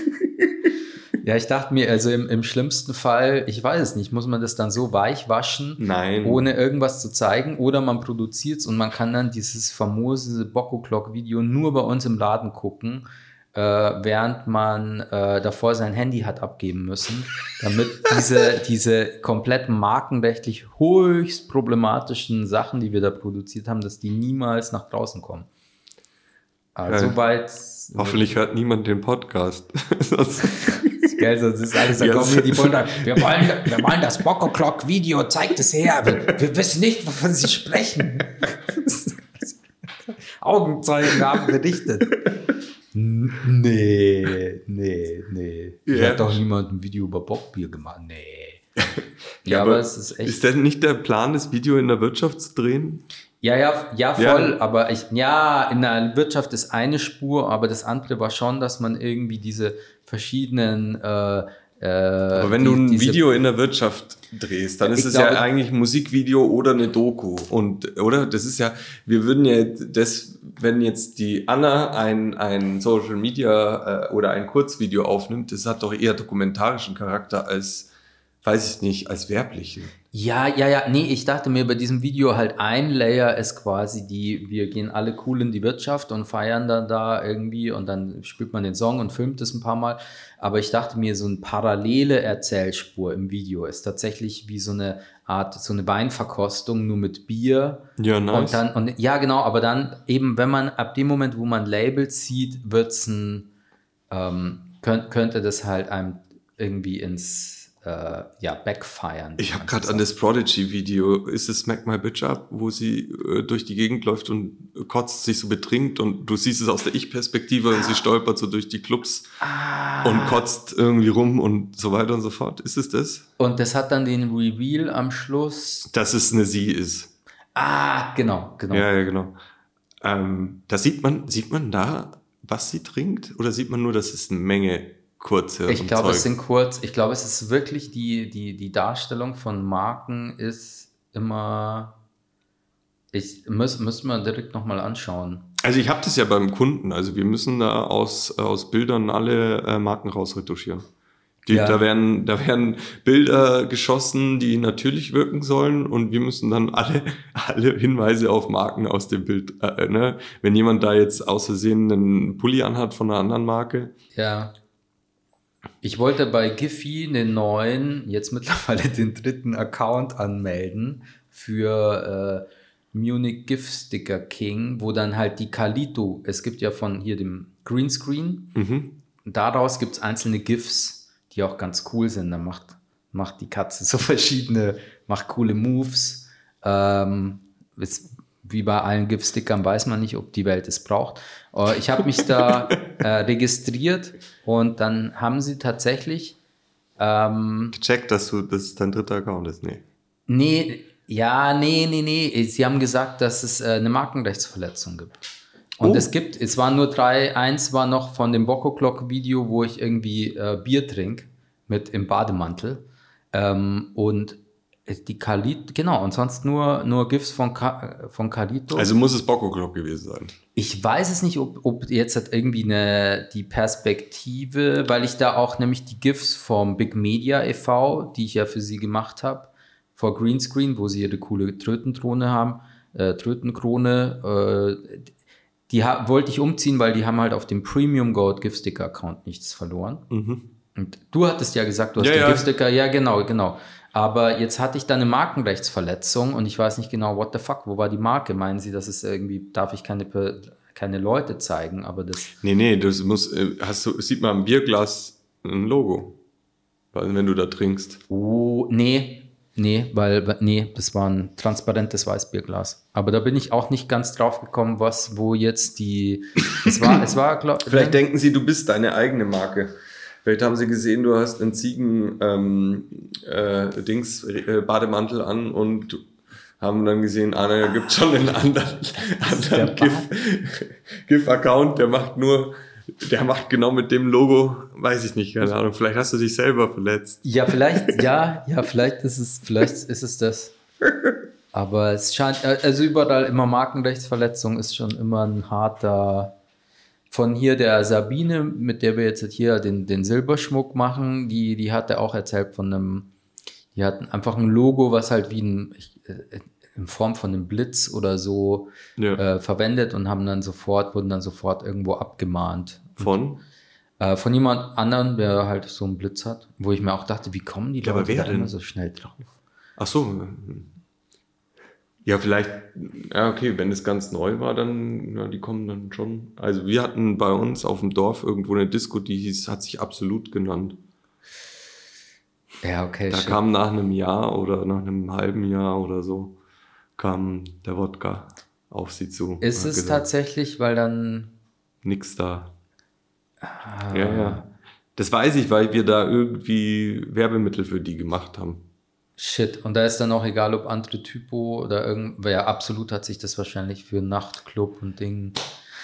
ja, ich dachte mir, also im, im schlimmsten Fall, ich weiß es nicht, muss man das dann so weich waschen, Nein. ohne irgendwas zu zeigen, oder man produziert es und man kann dann dieses famose Bocco Clock Video nur bei uns im Laden gucken, äh, während man äh, davor sein Handy hat abgeben müssen, damit diese, diese komplett markenrechtlich höchst problematischen Sachen, die wir da produziert haben, dass die niemals nach draußen kommen. Also soweit. Hoffentlich hört niemand den Podcast. Gell, sonst ist alles, da Ja, kommen hier die Bullen, wir wollen, wir wollen das Bocco Clock Video, zeigt es her, wir, wir wissen nicht, wovon sie sprechen. Augenzeugen haben berichtet. Nee, nee, nee. Hier Ja. hat doch niemand ein Video über Bockbier gemacht. Nee. Ja, aber, es ist echt. Ist denn nicht der Plan, das Video in der Wirtschaft zu drehen? Ja, ja, ja, Ja. voll. Aber ich, ja, in der Wirtschaft ist eine Spur, aber das andere war schon, dass man irgendwie diese verschiedenen. Äh, äh, Aber wenn du ein Video in der Wirtschaft drehst, dann ist es glaube- ja eigentlich ein Musikvideo oder eine Doku. Und, oder? Das ist ja, wir würden ja das, wenn jetzt die Anna ein, ein Social Media äh, oder ein Kurzvideo aufnimmt, das hat doch eher dokumentarischen Charakter als, weiß ich nicht, als werblichen. Ja, ja, ja, nee, ich dachte mir bei diesem Video halt ein Layer ist quasi die, wir gehen alle cool in die Wirtschaft und feiern dann da irgendwie und dann spielt man den Song und filmt es ein paar Mal. Aber ich dachte mir, so eine parallele Erzählspur im Video ist tatsächlich wie so eine Art, so eine Weinverkostung nur mit Bier. Ja, Und dann, und ja, genau, aber dann eben, wenn man ab dem Moment, wo man Labels sieht, wird's ein, ähm, könnt, könnte das halt einem irgendwie ins, äh, ja, backfiren. Ich habe gerade an das Prodigy-Video, ist es Smack My Bitch Up, wo sie äh, durch die Gegend läuft und kotzt, sich so betrinkt und du siehst es aus der Ich-Perspektive und sie stolpert so durch die Clubs und kotzt irgendwie rum und so weiter und so fort. Ist es das? Und das hat dann den Reveal am Schluss. Dass es eine Sie ist. Ah, genau, genau. Ja, ja, genau. Ähm, da sieht man, sieht man da, was sie trinkt? Oder sieht man nur, dass es eine Menge kurze ich glaube, es sind kurz, ich glaube, es ist wirklich die, die, die Darstellung von Marken ist immer. Ich muss, müsste man direkt nochmal anschauen. Also ich habe das ja beim Kunden. Also wir müssen da aus, aus Bildern alle äh, Marken rausretuschieren. Die, Ja. da, werden, da werden Bilder geschossen, die natürlich wirken sollen und wir müssen dann alle, alle Hinweise auf Marken aus dem Bild, äh, ne? wenn jemand da jetzt aus Versehen einen Pulli anhat von einer anderen Marke, Ja. Ich wollte bei Giphy den neuen, jetzt mittlerweile den dritten Account anmelden für äh, Munich GIF Sticker King, wo dann halt die Kalito, es gibt ja von hier dem Greenscreen, mhm. daraus gibt es einzelne GIFs, die auch ganz cool sind. Da macht, macht die Katze so verschiedene, macht coole Moves. Ähm, ist, wie bei allen GIF-Stickern weiß man nicht, ob die Welt es braucht. Äh, ich habe mich da äh, registriert und dann haben sie tatsächlich ähm, gecheckt, dass du, dass es dein dritter Account ist. Nee. Nee, ja, nee, nee, nee. Sie haben gesagt, dass es äh, eine Markenrechtsverletzung gibt. Und Oh. es gibt, es waren nur drei, eins war noch von dem Bocco Clock Video, wo ich irgendwie äh, Bier trinke mit im Bademantel. Ähm, und die Kalit, genau, und sonst nur, nur GIFs von, Ka von Kalito. Also muss es Bocco Club gewesen sein. Ich weiß es nicht, ob, ob jetzt hat irgendwie eine, die Perspektive, weil ich da auch nämlich die GIFs vom Big Media e.V., die ich ja für sie gemacht habe, vor Greenscreen, wo sie ihre coole Trötenkrone haben, äh, Trötenkrone, äh, die wollte ich umziehen, weil die haben halt auf dem Premium Gold Gift Sticker Account nichts verloren. Und du hattest ja gesagt, du hast Ja, den ja. Giftsticker, ja genau, genau. Aber jetzt hatte ich da eine Markenrechtsverletzung und ich weiß nicht genau, what the fuck, wo war die Marke? Meinen Sie, dass es irgendwie, darf ich keine, keine Leute zeigen, aber das, Nee, nee, das muss, äh, hast du, sieht man am Bierglas ein Logo. Wenn du da trinkst. oh, nee, nee, weil, nee, das war ein transparentes Weißbierglas. Aber da bin ich auch nicht ganz drauf gekommen, was, wo jetzt die, es war, es war, glaub, Vielleicht denken sie, du bist deine eigene Marke. Vielleicht haben sie gesehen, du hast einen Ziegen ähm, äh, äh, an und haben dann gesehen, ah, da gibt schon einen anderen, anderen GIF- GIF-Account, der macht nur, der macht genau mit dem Logo, weiß ich nicht, keine Ahnung, vielleicht hast du dich selber verletzt. Ja, vielleicht, ja, ja, vielleicht ist es, vielleicht ist es das. Aber es scheint, also überall immer Markenrechtsverletzung ist schon immer ein harter. Von hier der Sabine, mit der wir jetzt hier den, den Silberschmuck machen, die, die hat er auch erzählt von einem, die hatten einfach ein Logo, was halt wie ein, äh, in Form von einem Blitz oder so Ja. äh, verwendet und haben dann sofort, wurden dann sofort irgendwo abgemahnt. Von? Äh, von jemand anderen, der halt so einen Blitz hat, wo ich mir auch dachte, wie kommen die Ja, Leute da denn? immer so schnell drauf? Ach so. Ja, vielleicht, ja, okay, wenn es ganz neu war, dann, ja, die kommen dann schon. Also wir hatten bei uns auf dem Dorf irgendwo eine Disco, die hieß, hat sich absolut genannt. Ja, okay. Da shit. kam nach einem Jahr oder nach einem halben Jahr oder so, kam der Wodka auf sie zu. ist es gesagt, tatsächlich, weil dann. Nix da. Ah, Ja, ja. Das weiß ich, weil wir da irgendwie Werbemittel für die gemacht haben. Shit. Und da ist dann auch egal, ob andere Typo oder irgend. weil Ja, absolut hat sich das wahrscheinlich für Nachtclub und Ding.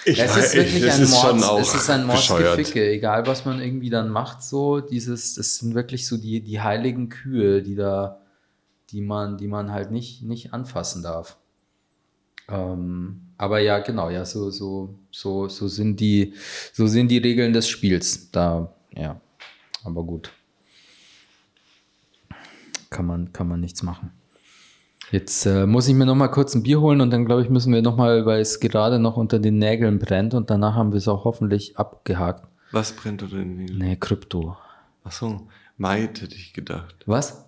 Ich es weiß- ist wirklich es ein ist Mords, es ist ein. Mordsgeficke, egal was man irgendwie dann macht, so, dieses, das sind wirklich so die, die heiligen Kühe, die da, die man, die man halt nicht, nicht anfassen darf. Ähm, aber ja, genau, ja, so, so, so, so sind die, so sind die Regeln des Spiels. Da, ja, aber gut. Kann man, kann man nichts machen. Jetzt äh, muss ich mir noch mal kurz ein Bier holen und dann glaube ich, müssen wir noch mal, weil es gerade noch unter den Nägeln brennt und danach haben wir es auch hoffentlich abgehakt. Was brennt in den Nee, Krypto. Ach so, Maid hätte ich gedacht. Was?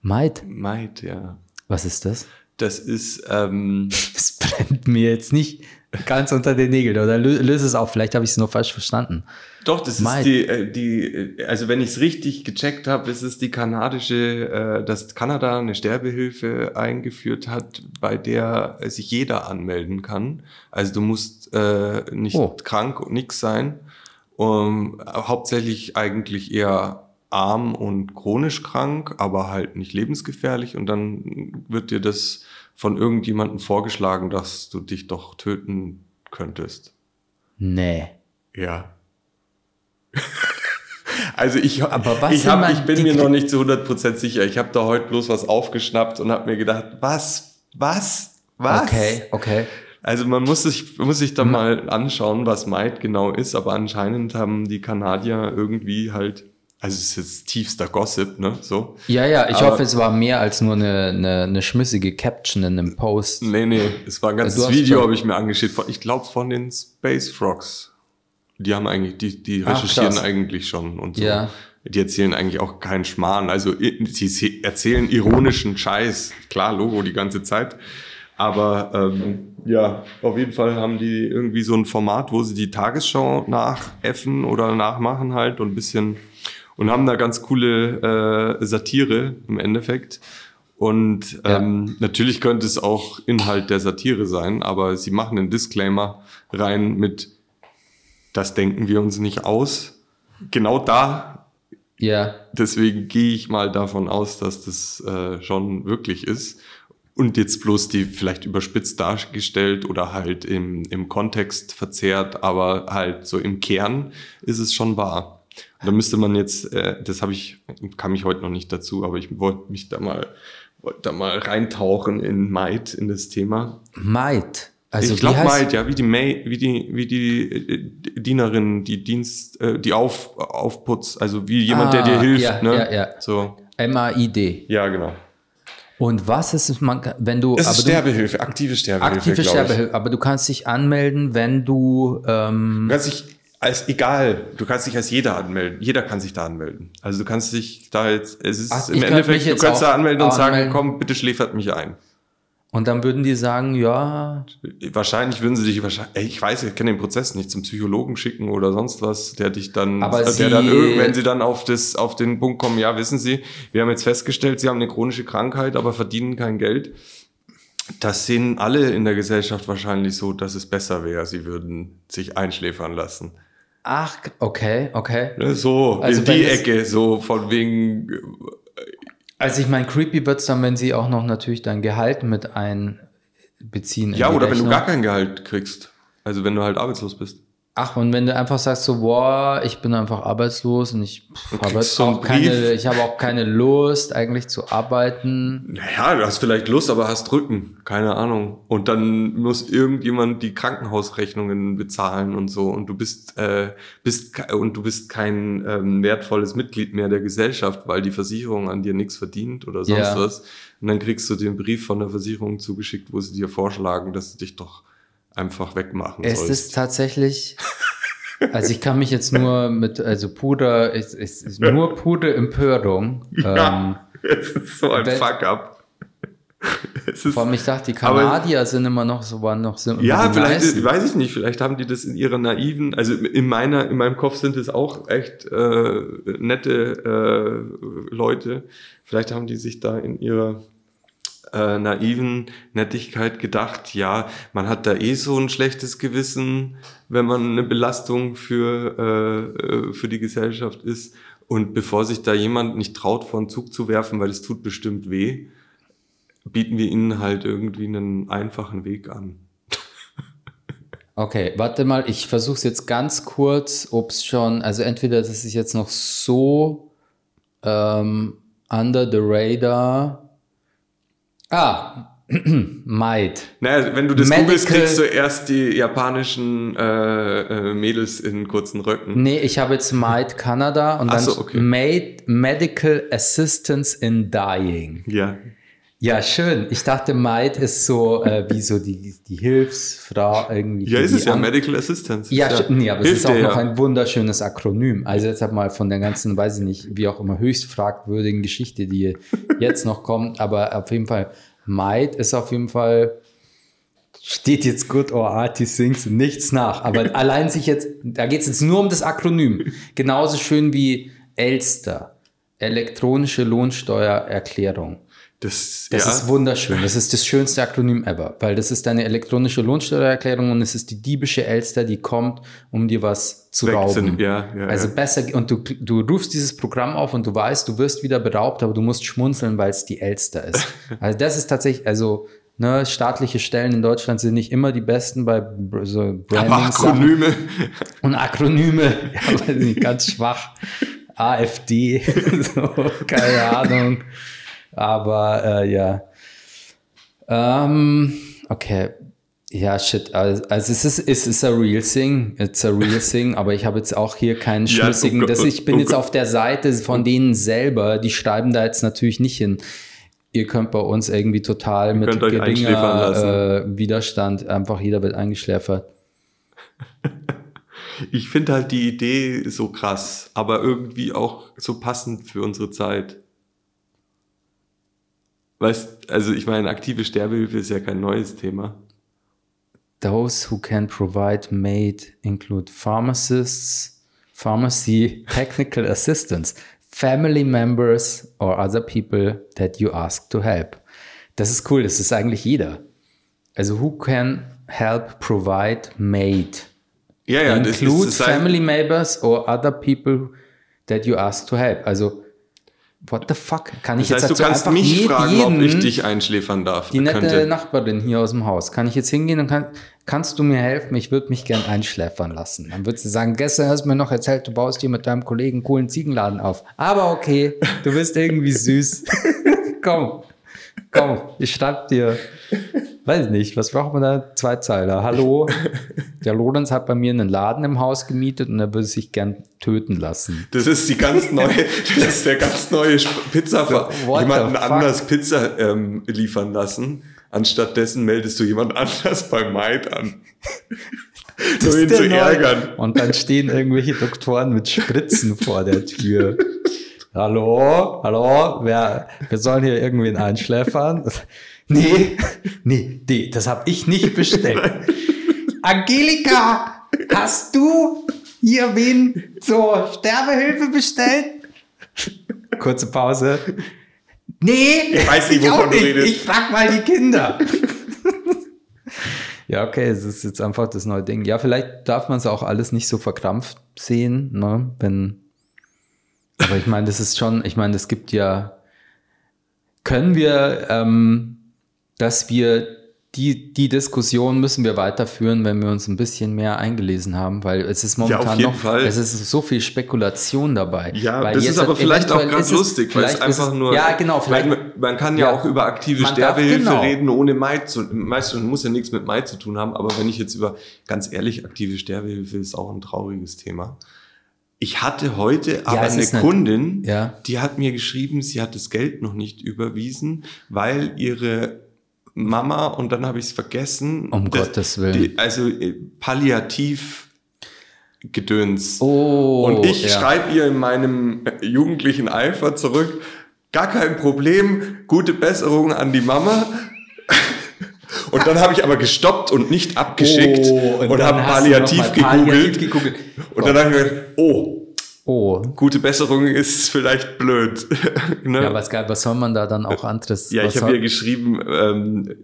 Maid? Maid, ja. Was ist das? Das ist, ähm, Es brennt mir jetzt nicht ganz unter den Nägeln oder lö löse es auf. Vielleicht habe ich es nur falsch verstanden. doch, das Maid. ist die, äh, die, äh, also wenn ich es richtig gecheckt habe, ist es die kanadische, äh, dass Kanada eine Sterbehilfe eingeführt hat, bei der sich jeder anmelden kann. Also du musst äh, nicht Oh. krank und nix sein. Um, hauptsächlich eigentlich eher arm und chronisch krank, aber halt nicht lebensgefährlich. Und dann wird dir das von irgendjemandem vorgeschlagen, dass du dich doch töten könntest. Nee. Ja. Also ich, Aber was ich, hab, ich bin mir noch nicht zu 100% sicher. Ich habe da heute bloß was aufgeschnappt und habe mir gedacht, was? Was? Was? Okay, okay. Also man muss sich, muss sich da mal anschauen, was Might genau ist, aber anscheinend haben die Kanadier irgendwie halt, also es ist jetzt tiefster Gossip, ne? So. Ja, ja, ich Aber- hoffe, es war mehr als nur eine, eine, eine schmissige Caption in einem Post. Nee, nee, es war ein ganzes Video, habe ich mir angeschaut. Ich glaube von den Space Frogs. Die haben eigentlich, die, die Ach, recherchieren krass. eigentlich schon und so. Ja. Die erzählen eigentlich auch keinen Schmarrn. Also sie erzählen ironischen Scheiß. Klar, Logo die ganze Zeit. Aber ähm, ja, auf jeden Fall haben die irgendwie so ein Format, wo sie die Tagesschau nachäffen oder nachmachen halt und ein bisschen und haben da ganz coole äh, Satire im Endeffekt. Und Ja. ähm, natürlich könnte es auch Inhalt der Satire sein, aber sie machen einen Disclaimer rein mit, das denken wir uns nicht aus. Genau da, Ja, deswegen gehe ich mal davon aus, dass das äh, schon wirklich ist. Und jetzt bloß die vielleicht überspitzt dargestellt oder halt im, im Kontext verzerrt, aber halt so im Kern ist es schon wahr. Und da müsste man jetzt, äh, das habe ich, kam ich heute noch nicht dazu, aber ich wollte mich da mal, wollte da mal reintauchen in Might, in das Thema. Maid. Also ich glaube Might, ja, wie die May, wie die, wie die äh, Dienerin, die Dienst, äh, die auf, Aufputz, also wie jemand, der Ah, dir hilft, ja, ne? ja, ja. So, M-A-I-D. ja, genau. Und was ist man, wenn du. Es ist Sterbehilfe, aktive Sterbehilfe. Aktive. Sterbehilfe. Aber du kannst dich anmelden, wenn du. Ähm, Du kannst dich als egal, du kannst dich als jeder anmelden. Jeder kann sich da anmelden. Also du kannst dich da jetzt, es ist Ach, im Endeffekt, du kannst da anmelden und sagen, anmelden. komm, bitte schläfert mich ein. und dann würden die sagen, ja, Wahrscheinlich würden sie dich wahrscheinlich, ich weiß, ich kenne den Prozess nicht zum Psychologen schicken oder sonst was, der dich dann, Aber der sie- dann wenn sie dann auf das, auf den Punkt kommen, ja, wissen Sie, wir haben jetzt festgestellt, Sie haben eine chronische Krankheit, aber verdienen kein Geld. Das sehen alle in der Gesellschaft wahrscheinlich so, dass es besser wäre, sie würden sich einschläfern lassen. Ach, okay, okay. Ne, So, Also in die Ecke, so von wegen, äh, Also ich meine, creepy wird es dann, wenn sie auch noch natürlich dein Gehalt mit einbeziehen. in Ja, oder wenn du Rechnung. gar kein Gehalt kriegst. Also wenn du halt arbeitslos bist. Ach, und wenn du einfach sagst so, boah, ich bin einfach arbeitslos und ich habe jetzt so keine, ich habe auch keine Lust eigentlich zu arbeiten. Naja, du hast vielleicht Lust, aber hast Rücken. Keine Ahnung. Und dann muss irgendjemand die Krankenhausrechnungen bezahlen und so. Und du bist, äh, bist und du bist kein ähm, wertvolles Mitglied mehr der Gesellschaft, weil die Versicherung an dir nichts verdient oder sonst Ja. was. Und dann kriegst du den Brief von der Versicherung zugeschickt, wo sie dir vorschlagen, dass du dich doch einfach wegmachen Es sollst. ist tatsächlich, also ich kann mich jetzt nur mit, also purer, es es ist nur pure Empörung. Ja. Ähm, es ist so ein Fuck-up. Es ist vor allem, ich dachte, die Aber- Kanadier sind immer noch so, waren noch so. Ja, vielleicht, Nicen. weiß ich nicht, vielleicht haben die das in ihrer naiven, also in meiner, in meinem Kopf sind es auch echt äh, nette äh, Leute. Vielleicht haben die sich da in ihrer äh, naiven Nettigkeit gedacht, ja, man hat da eh so ein schlechtes Gewissen, wenn man eine Belastung für, äh, äh, für die Gesellschaft ist. Und bevor sich da jemand nicht traut, vor den Zug zu werfen, weil es tut bestimmt weh, bieten wir ihnen halt irgendwie einen einfachen Weg an. Okay, warte mal, ich versuche es jetzt ganz kurz, ob es schon, also entweder das ist jetzt noch so ähm, under the radar. Ah, Might. Naja, wenn du das Medical- googelst, kriegst du erst die japanischen äh, äh, Mädels in kurzen Röcken. Nee, ich habe jetzt Might Canada und Ach dann so, okay. Made Medical Assistance in Dying. Ja. Ja, schön. Ich dachte, Might ist so äh, wie so die, die Hilfsfrau irgendwie. Ja, ist es ja, an- Medical Assistance. Ja, st- nee, aber es hilft ist auch dir noch ja. ein wunderschönes Akronym. Also jetzt mal von der ganzen, weiß ich nicht, wie auch immer, höchst fragwürdigen Geschichte, die jetzt noch kommt. Aber auf jeden Fall, Might ist auf jeden Fall, steht jetzt Good or Artie Sings nichts nach. Aber allein sich jetzt, da geht es jetzt nur um das Akronym. Genauso schön wie Elster, elektronische Lohnsteuererklärung. Das, Das ja. ist wunderschön. Das ist das schönste Akronym ever, weil das ist deine elektronische Lohnsteuererklärung und es ist die diebische Elster, die kommt, um dir was zu Wegzunehmen. rauben. Ja, ja, also besser, und du, du rufst dieses Programm auf und du weißt, du wirst wieder beraubt, aber du musst schmunzeln, weil es die Elster ist. Also das ist tatsächlich, also ne, staatliche Stellen in Deutschland sind nicht immer die besten bei so Aber Branding-Sachen. Akronyme. Und Akronyme, ja, ganz schwach. AfD, so, keine Ahnung. Aber äh, ja. Ähm, okay. Ja, shit. Also, also es ist, es ist a real thing. It's a real thing. Aber ich habe jetzt auch hier keinen Ja, schlüssigen. oh das, Gott, ich bin oh jetzt auf der Seite von denen selber. Die schreiben da jetzt natürlich nicht hin. Ihr könnt bei uns irgendwie total mit euch einschläfern geringer äh, Widerstand einfach jeder wird eingeschläfert. Ich finde halt die Idee so krass, aber irgendwie auch so passend für unsere Zeit. Weißt, also ich meine, aktive Sterbehilfe ist ja kein neues Thema. Those who can provide MAID include pharmacists, pharmacy technical assistants, family members or other people that you ask to help. Das ist cool, das ist eigentlich jeder. Also who can help provide MAID? Ja, ja, das include ist, das heißt- family members or other people that you ask to help. Also what the fuck? Kann ich Das heißt, jetzt du dazu kannst einfach mich fragen, ob ich jeden- dich einschläfern darf. die nette könnte. Nachbarin hier aus dem Haus. Kann ich jetzt hingehen und kann, kannst du mir helfen? Ich würde mich gern einschläfern lassen. Dann würde sie sagen, gestern hast du mir noch erzählt, du baust hier mit deinem Kollegen einen coolen Ziegenladen auf. Aber okay, du bist irgendwie süß. komm, komm, ich schreib dir, weiß nicht, was braucht man da? Zweizeiler. Hallo, der Lorenz hat bei mir einen Laden im Haus gemietet und er würde sich gern töten lassen. Das ist die ganz neue, das ist der ganz neue Pizza, jemanden anders Pizza ähm, liefern lassen. Anstattdessen meldest du jemand anders bei Maid an. Nur ihn ist zu ärgern. Und dann stehen irgendwelche Doktoren mit Spritzen vor der Tür. Hallo, hallo, wer, wir sollen hier irgendwen einschläfern? Nee, nee, nee, das habe ich nicht bestellt. Angelika, hast du hier wen zur Sterbehilfe bestellt? Kurze Pause. Nee, Ich weiß nicht, wovon du redest. Ich frag mal die Kinder. Ja, okay, es ist jetzt einfach das neue Ding. Ja, vielleicht darf man es auch alles nicht so verkrampft sehen, ne? Wenn. Aber ich meine, das ist schon, ich meine, es gibt ja, können wir, ähm, dass wir die, die Diskussion müssen wir weiterführen, wenn wir uns ein bisschen mehr eingelesen haben, weil es ist momentan jeden noch, Fall. es ist so viel Spekulation dabei. Ja, weil das ist aber vielleicht auch es- lustig, weil es einfach nur. Ja, genau, vielleicht. Man, man kann ja, Ja. auch über aktive Sterbehilfe genau. reden, ohne Maid zu. Meistens muss ja nichts mit Maid zu tun haben, aber wenn ich jetzt über, ganz ehrlich, aktive Sterbehilfe ist auch ein trauriges Thema. Ich hatte heute aber es eine Kundin, Ja. die hat mir geschrieben, sie hat das Geld noch nicht überwiesen, weil ihre Mama, und dann habe ich es vergessen. Um Gottes Willen. Die, also äh, Palliativ Gedöns. Oh, Und ich ja. schreibe ihr in meinem äh, jugendlichen Eifer zurück, gar kein Problem, gute Besserung an die Mama. Und dann habe ich aber gestoppt und nicht abgeschickt Oh, und, dann habe palliativ, palliativ gegoogelt. gegoogelt. Und dann habe ich gedacht, oh, Oh. gute Besserung ist vielleicht blöd. ne? Ja, was was soll man da dann auch anderes? Ja, ich habe hier geschrieben, ähm,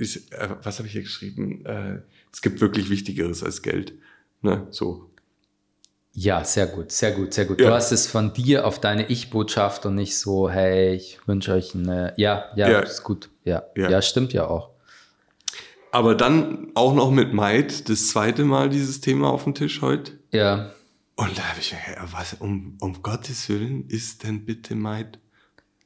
ich, äh, was habe ich hier geschrieben? Äh, es gibt wirklich Wichtigeres als Geld. Ne? So. Ja, sehr gut, sehr gut, sehr gut. Ja. Du hast es von dir auf deine Ich-Botschaft und nicht so, hey, ich wünsche euch eine. Ja, ja, Ja. ist gut. Ja. Ja. ja, stimmt ja auch. Aber dann auch noch mit Maid, das zweite Mal dieses Thema auf dem Tisch heute. Ja, Und da habe ich gedacht, was, um, um Gottes Willen ist denn bitte Maid?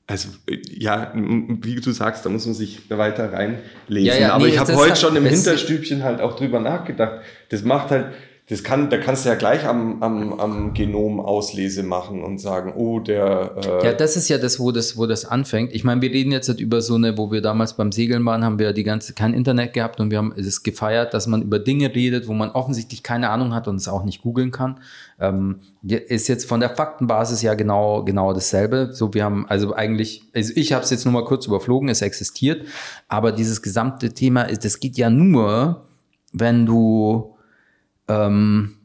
Also, ja, wie du sagst, da muss man sich weiter reinlesen. Ja, ja, Aber nee, ich habe heute schon im Hinterstübchen halt auch drüber nachgedacht. Das macht halt, das kann, da kannst du ja gleich am, am, am Genom Auslese machen und sagen, oh, der, äh, Ja, das ist ja das, wo das, wo das anfängt. Ich meine, wir reden jetzt halt über so eine, wo wir damals beim Segeln waren, haben wir die ganze kein Internet gehabt und wir haben es gefeiert, dass man über Dinge redet, wo man offensichtlich keine Ahnung hat und es auch nicht googeln kann. Ähm, ist jetzt von der Faktenbasis ja genau, genau dasselbe. So, wir haben also eigentlich, also ich habe es jetzt nur mal kurz überflogen, es existiert, aber dieses gesamte Thema, ist, das geht ja nur, wenn du ähm,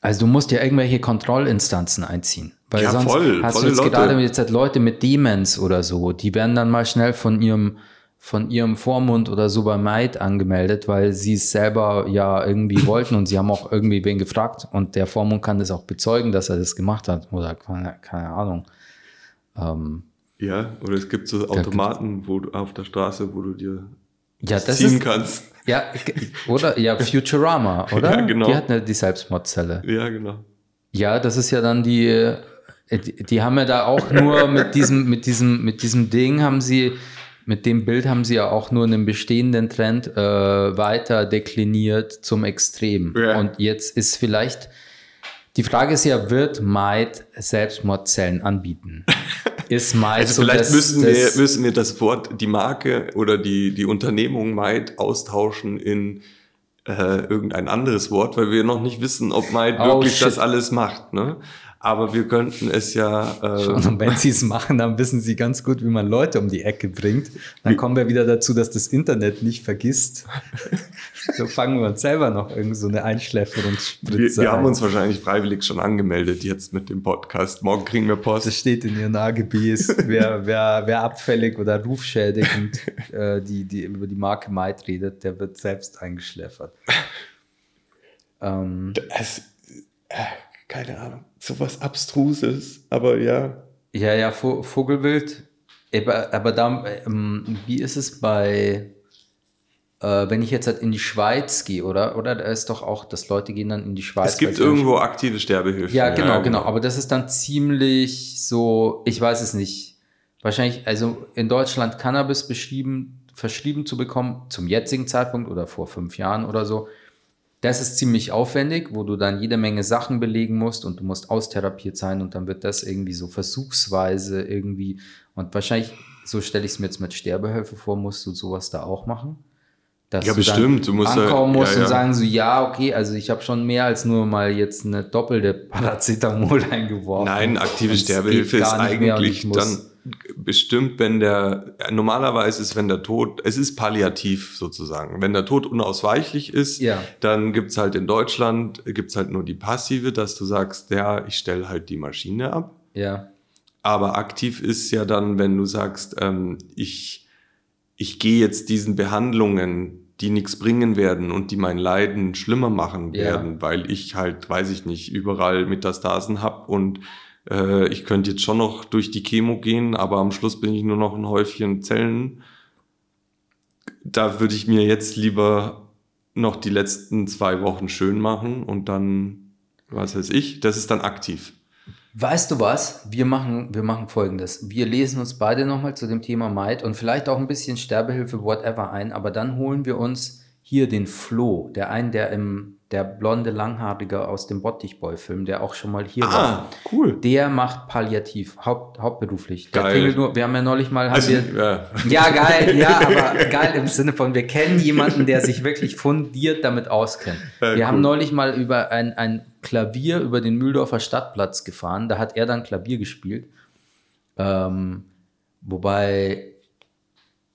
also du musst ja irgendwelche Kontrollinstanzen einziehen. Weil Ja, sonst voll, hast du jetzt Leute. gerade jetzt halt Leute mit Demenz oder so, die werden dann mal schnell von ihrem von ihrem Vormund oder so bei Maid angemeldet, weil sie es selber ja irgendwie wollten und sie haben auch irgendwie wen gefragt und der Vormund kann das auch bezeugen, dass er das gemacht hat oder keine, keine Ahnung. Ähm, ja, oder es gibt so Automaten wo du, auf der Straße, wo du dir ja, das ziehen ist kannst. Ja oder ja Futurama, oder? Ja, genau. Die hat eine, die Selbstmordzelle. Ja, genau. Ja, das ist ja dann die, äh, die, die haben ja da auch nur mit diesem, mit diesem, mit diesem Ding haben sie, mit dem Bild haben sie ja auch nur einen bestehenden Trend äh, weiter dekliniert zum Extrem. Ja. Und jetzt ist vielleicht, die Frage ist ja, wird Maid Selbstmordzellen anbieten? Ist Maid Also so vielleicht das, müssen, das, wir, müssen wir das Wort, die Marke oder die, die Unternehmung Maid austauschen in äh, irgendein anderes Wort, weil wir noch nicht wissen, ob Maid Oh, wirklich shit. das alles macht. Ne? Aber wir könnten es ja... Äh, Und wenn sie es machen, dann wissen sie ganz gut, wie man Leute um die Ecke bringt. Dann kommen wir wieder dazu, dass das Internet nicht vergisst. so fangen wir uns selber noch irgend so eine wir, Einschläferungsspritze wir haben ein. uns wahrscheinlich freiwillig schon angemeldet jetzt mit dem Podcast. Morgen kriegen wir Das Post. steht in ihren AGBs, wer, wer, wer abfällig oder rufschädigend äh, die, die über die Marke Maid redet, der wird selbst eingeschläfert. Ähm, Es, äh, keine Ahnung, sowas Abstruses, aber ja. Ja, ja, Vo- Vogelwild. Aber, aber da, ähm, wie ist es bei, äh, wenn ich jetzt halt in die Schweiz gehe, oder? Oder da ist doch auch, dass Leute gehen dann in die Schweiz. Es gibt irgendwo aktive Sterbehilfe. Ja, genau, genau. Aber das ist dann ziemlich so, ich weiß es nicht. Wahrscheinlich, also in Deutschland Cannabis beschrieben, verschrieben zu bekommen, zum jetzigen Zeitpunkt oder vor fünf Jahren oder so, das ist ziemlich aufwendig, wo du dann jede Menge Sachen belegen musst und du musst austherapiert sein und dann wird das irgendwie so versuchsweise irgendwie und wahrscheinlich, so stelle ich es mir jetzt mit Sterbehilfe vor, musst du sowas da auch machen. Dass Ja, du bestimmt. Du musst ankommen musst ja, und ja. sagen so, ja, okay, also ich habe schon mehr als nur mal jetzt eine doppelte Paracetamol eingeworfen. Nein, aktive Sterbehilfe ist eigentlich dann bestimmt, wenn der, normalerweise ist, wenn der Tod, es ist palliativ sozusagen. Wenn der Tod unausweichlich ist, Ja. dann gibt's halt in Deutschland, gibt's halt nur die passive, dass du sagst, ja, ich stelle halt die Maschine ab. Ja, Aber aktiv ist ja dann, wenn du sagst, ähm, ich, ich gehe jetzt diesen Behandlungen, die nichts bringen werden und die mein Leiden schlimmer machen Ja. werden, weil ich halt, weiß ich nicht, überall Metastasen hab und äh, ich könnte jetzt schon noch durch die Chemo gehen, aber am Schluss bin ich nur noch ein Häufchen Zellen. Da würde ich mir jetzt lieber noch die letzten zwei Wochen schön machen und dann, was weiß ich, das ist dann aktiv. Weißt du was? Wir machen, wir machen folgendes. Wir lesen uns beide nochmal zu dem Thema Might und vielleicht auch ein bisschen Sterbehilfe, whatever ein, aber dann holen wir uns hier den Flo, der einen, der im der blonde Langhaarige aus dem Bottichboy-Film, der auch schon mal hier ah, war. cool. Der macht Palliativ, haupt, hauptberuflich. Geil. Nur, wir haben ja neulich mal. Also, wir, ja. ja. geil, ja, aber geil im Sinne von, wir kennen jemanden, der sich wirklich fundiert damit auskennt. Ja, wir cool. haben neulich mal über ein, ein Klavier über den Mühldorfer Stadtplatz gefahren. Da hat er dann Klavier gespielt. Ähm, wobei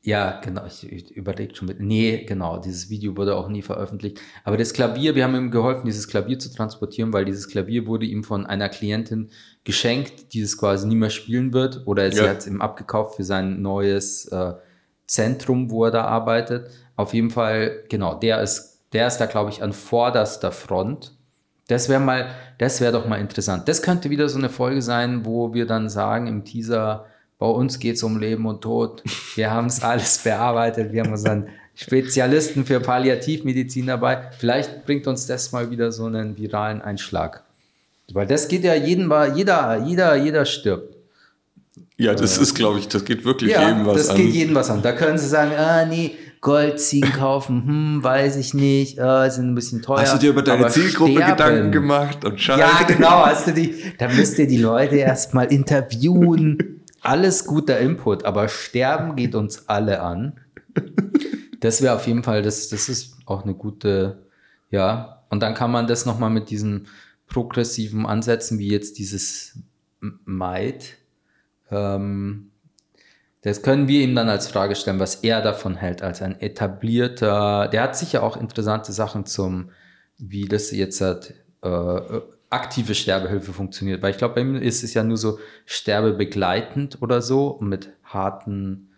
ja, genau, ich, ich überlege schon mit. Nee, genau, dieses Video wurde auch nie veröffentlicht. Aber das Klavier, wir haben ihm geholfen, dieses Klavier zu transportieren, weil dieses Klavier wurde ihm von einer Klientin geschenkt, die es quasi nie mehr spielen wird. Oder sie ja. hat es ihm abgekauft für sein neues äh, Zentrum, wo er da arbeitet. Auf jeden Fall, genau, der ist, der ist da, glaube ich, an vorderster Front. Das wäre mal, das wäre doch mal interessant. Das könnte wieder so eine Folge sein, wo wir dann sagen im Teaser, bei uns geht es um Leben und Tod. Wir haben es alles bearbeitet. Wir haben unseren Spezialisten für Palliativmedizin dabei. Vielleicht bringt uns das mal wieder so einen viralen Einschlag. Weil das geht ja jeden, jeder, jeder, jeder stirbt. Ja, das äh, ist, glaube ich, das geht wirklich ja, jedem was an. Das geht jedem was an. Da können sie sagen, ah, nee, Goldziegen kaufen, hm, weiß ich nicht, äh, sind ein bisschen teuer. Hast du dir über deine Zielgruppe sterben. Gedanken gemacht und Scheiße? Ja, genau, hast du die, da müsst ihr die Leute erstmal interviewen alles guter Input, aber sterben geht uns alle an. Das wäre auf jeden Fall, das, das ist auch eine gute, ja. Und dann kann man das nochmal mit diesen progressiven Ansätzen, wie jetzt dieses Might, ähm, das können wir ihm dann als Frage stellen, was er davon hält, als ein etablierter, der hat sicher auch interessante Sachen zum, wie das jetzt hat, äh, aktive Sterbehilfe funktioniert. Weil ich glaube, bei ihm ist es ja nur so sterbebegleitend oder so mit harten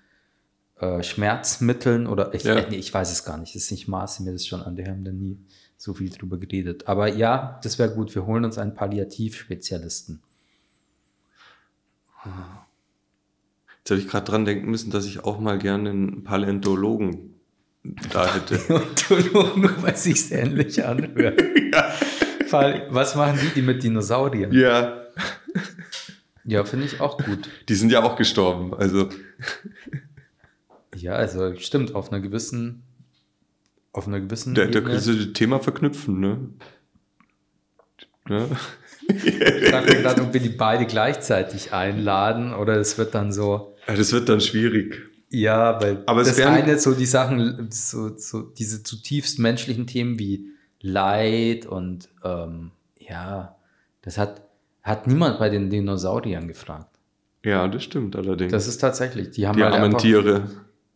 äh, Schmerzmitteln oder ich, ja. äh, nee, ich weiß es gar nicht. Das ist nicht maße mir das schon an. Wir haben da nie so viel drüber geredet. Aber ja, das wäre gut. Wir holen uns einen Palliativspezialisten. Jetzt habe ich gerade dran denken müssen, dass ich auch mal gerne einen Paläontologen da hätte. Paläontologen, nur weil es sich ähnlich anhört. ja. Fall, was machen die, die mit Dinosauriern? Ja. Ja, finde ich auch gut. Die sind ja auch gestorben, also. Ja, also stimmt, auf einer gewissen. Auf einer gewissen. Da, da kannst du das Thema verknüpfen, ne? Ja. Ich dachte gerade, ob wir die beide gleichzeitig einladen oder es wird dann so. Das wird dann schwierig. Ja, weil Aber das eine so die Sachen, so, so diese zutiefst menschlichen Themen wie Leid und ähm, ja, das hat, hat niemand bei den Dinosauriern gefragt. Ja, das stimmt allerdings. Das ist tatsächlich, die haben die halt armen Tiere.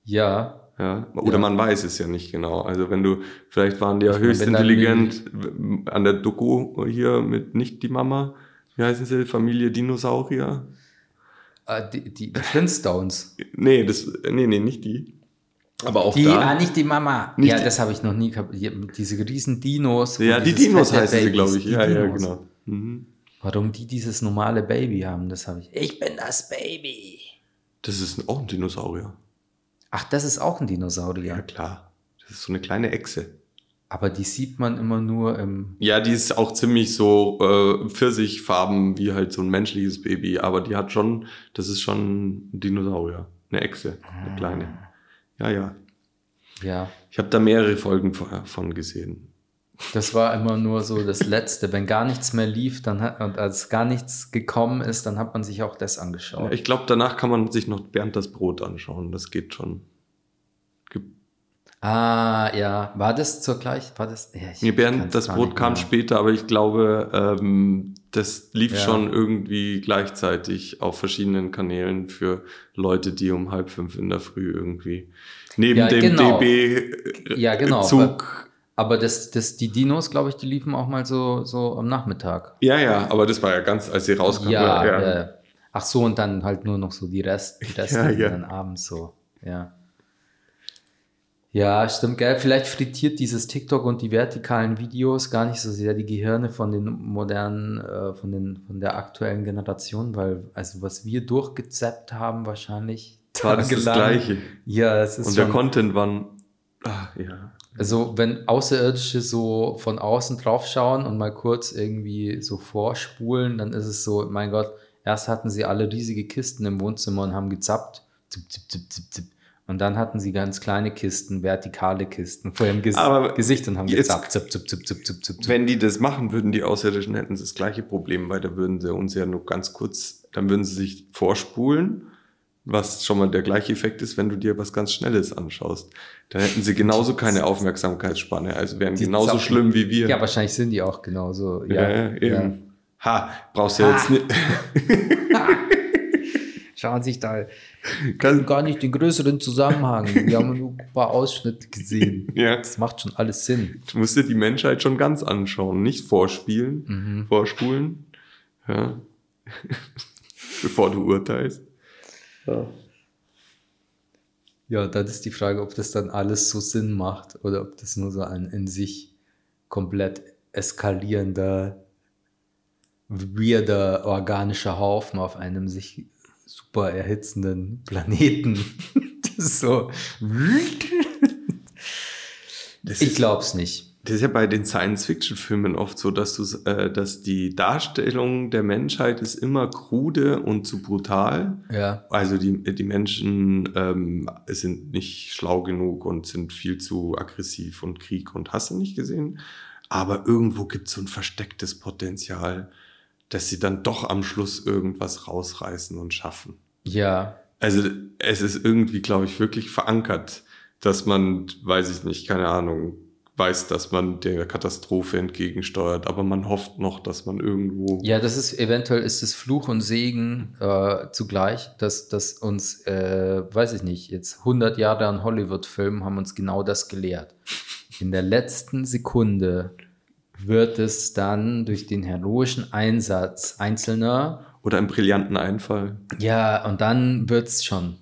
Ja. Ja, oder ja. man weiß es ja nicht genau. Also wenn du, vielleicht waren die ja höchst intelligent an der Doku hier mit nicht die Mama, wie heißen sie, Familie Dinosaurier? Uh, die, die, die Flintstones. nee, das, nee, nee, nicht die. Aber auch die, da. Ah, nicht die Mama. Nicht ja, das habe ich noch nie gehabt. Diese riesen Dinos. Ja, die Dinos heißen sie, glaube ich. Ja, Dinos. ja, genau. Mhm. Warum die dieses normale Baby haben, das habe ich. Ich bin das Baby. Das ist auch ein Dinosaurier. Ach, das ist auch ein Dinosaurier. Ja, klar. Das ist so eine kleine Echse. Aber die sieht man immer nur im. Ja, die ist auch ziemlich so äh, Pfirsichfarben wie halt so ein menschliches Baby. Aber die hat schon, das ist schon ein Dinosaurier. Eine Echse, eine kleine. Ja, ja. Ja. Ich habe da mehrere Folgen von gesehen. Das war immer nur so das Letzte. Wenn gar nichts mehr lief, dann hat, und als gar nichts gekommen ist, dann hat man sich auch das angeschaut. Ja, ich glaube, danach kann man sich noch Bernd das Brot anschauen. Das geht schon. Ah, ja. War das zur gleich? War das? Ja, ich nee, Bernd das Brot kam später, aber ich glaube, ähm, das lief ja. schon irgendwie gleichzeitig auf verschiedenen Kanälen für Leute, die um halb fünf in der Früh irgendwie neben ja, dem genau. DB ja, genau. Zug. Aber das, das, die Dinos, glaube ich, die liefen auch mal so, so am Nachmittag. Ja, ja, aber das war ja ganz, als sie rauskamen. Ja, ja. Äh, ach so, und dann halt nur noch so die Rest, die Reste ja, ja. dann abends so, ja. Ja, stimmt, gell? Vielleicht frittiert dieses TikTok und die vertikalen Videos gar nicht so sehr die Gehirne von den modernen, äh, von, den, von der aktuellen Generation, weil, also was wir durchgezappt haben, wahrscheinlich. War das das Gleiche. Ja, es ist Und der Content war, ah, ja. Also, wenn Außerirdische so von außen draufschauen und mal kurz irgendwie so vorspulen, dann ist es so, mein Gott, erst hatten sie alle riesige Kisten im Wohnzimmer und haben gezappt. Zip, zip, zip, zip, zip. Und dann hatten sie ganz kleine Kisten, vertikale Kisten vor ihrem Ges Aber Gesicht und haben jetzt- gezappt. Zip, zip, zip, zip, zip, zip. Wenn die das machen würden, die Außerirdischen, hätten sie das gleiche Problem, weil da würden sie uns ja nur ganz kurz, dann würden sie sich vorspulen, was schon mal der gleiche Effekt ist, wenn du dir was ganz Schnelles anschaust. Dann hätten sie genauso keine Aufmerksamkeitsspanne, also wären Die genauso zappen. schlimm wie wir. Ja, wahrscheinlich sind die auch genauso. ja, Ja, ja, eben. Ha, brauchst du Ha. jetzt nicht. Schauen sich da Kann, gar nicht den größeren Zusammenhang. Wir haben nur ein paar Ausschnitte gesehen. ja, Das macht schon alles Sinn. du musst dir die Menschheit schon ganz anschauen, nicht vorspielen, Mhm. vorspulen, ja. bevor du urteilst. Ja. Ja, dann ist die Frage, ob das dann alles so Sinn macht oder ob das nur so ein in sich komplett eskalierender, weirder, organischer Haufen auf einem sich super erhitzenden Planeten. das ist so. Das Ich ist- glaub's nicht. Das ist ja bei den Science-Fiction-Filmen oft so, dass, du, äh, dass die Darstellung der Menschheit ist immer krude und zu brutal. Ja. Also die, die Menschen ähm, sind nicht schlau genug und sind viel zu aggressiv und Krieg und hast du nicht gesehen. Aber irgendwo gibt es so ein verstecktes Potenzial, dass sie dann doch am Schluss irgendwas rausreißen und schaffen. Ja. Also es ist irgendwie, glaube ich, wirklich verankert, dass man, weiß ich nicht, keine Ahnung, weiß, dass man der Katastrophe entgegensteuert, aber man hofft noch, dass man irgendwo. Ja, das ist eventuell ist es Fluch und Segen äh, zugleich, dass, dass uns, äh, weiß ich nicht, jetzt 100 Jahre an Hollywood-Filmen haben uns genau das gelehrt. In der letzten Sekunde wird es dann durch den heroischen Einsatz Einzelner, Oder einen brillanten Einfall. ja, und dann wird's schon.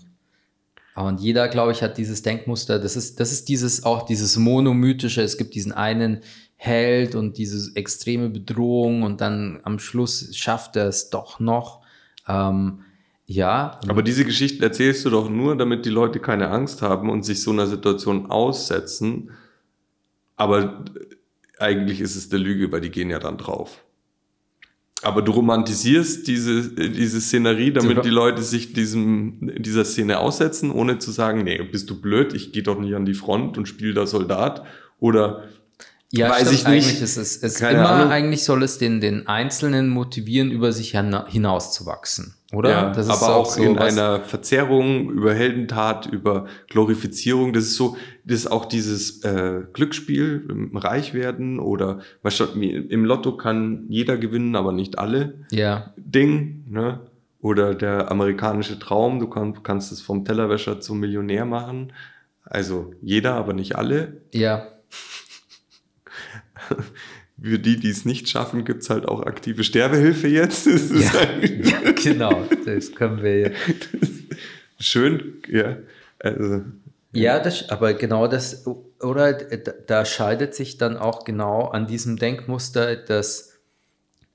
Und jeder, glaube ich, hat dieses Denkmuster. Das ist, das ist dieses auch dieses monomythische. Es gibt diesen einen Held und diese extreme Bedrohung und dann am Schluss schafft er es doch noch. Ähm, ja, Aber diese Geschichten erzählst du doch nur, damit die Leute keine Angst haben und sich so einer Situation aussetzen. Aber eigentlich ist es der Lüge, weil die gehen ja dann drauf. Aber du romantisierst diese, diese Szenerie, damit die Leute sich diesem, dieser Szene aussetzen, ohne zu sagen, nee, bist du blöd, ich gehe doch nicht an die Front und spiele da Soldat. Oder ja weiß stimmt, ich nicht. Eigentlich ist es, es immer, Ahnung. eigentlich soll es den, den Einzelnen motivieren, über sich hina- hinauszuwachsen. Oder? Ja, Das ist aber auch so in einer Verzerrung über Heldentat, über Glorifizierung. Das ist so, das ist auch dieses äh, Glücksspiel, im Reichwerden oder im Lotto kann jeder gewinnen, aber nicht alle. Ja, Ding, ne? Oder der amerikanische Traum, du kann, kannst es vom Tellerwäscher zum Millionär machen. Also jeder, aber nicht alle. ja. Für die, die es nicht schaffen, gibt's halt auch aktive Sterbehilfe jetzt. Das ist Ja, ja, genau. Das können wir. schön, ja. Also, Ja, das, aber genau das, oder da- da scheidet sich dann auch genau an diesem Denkmuster, das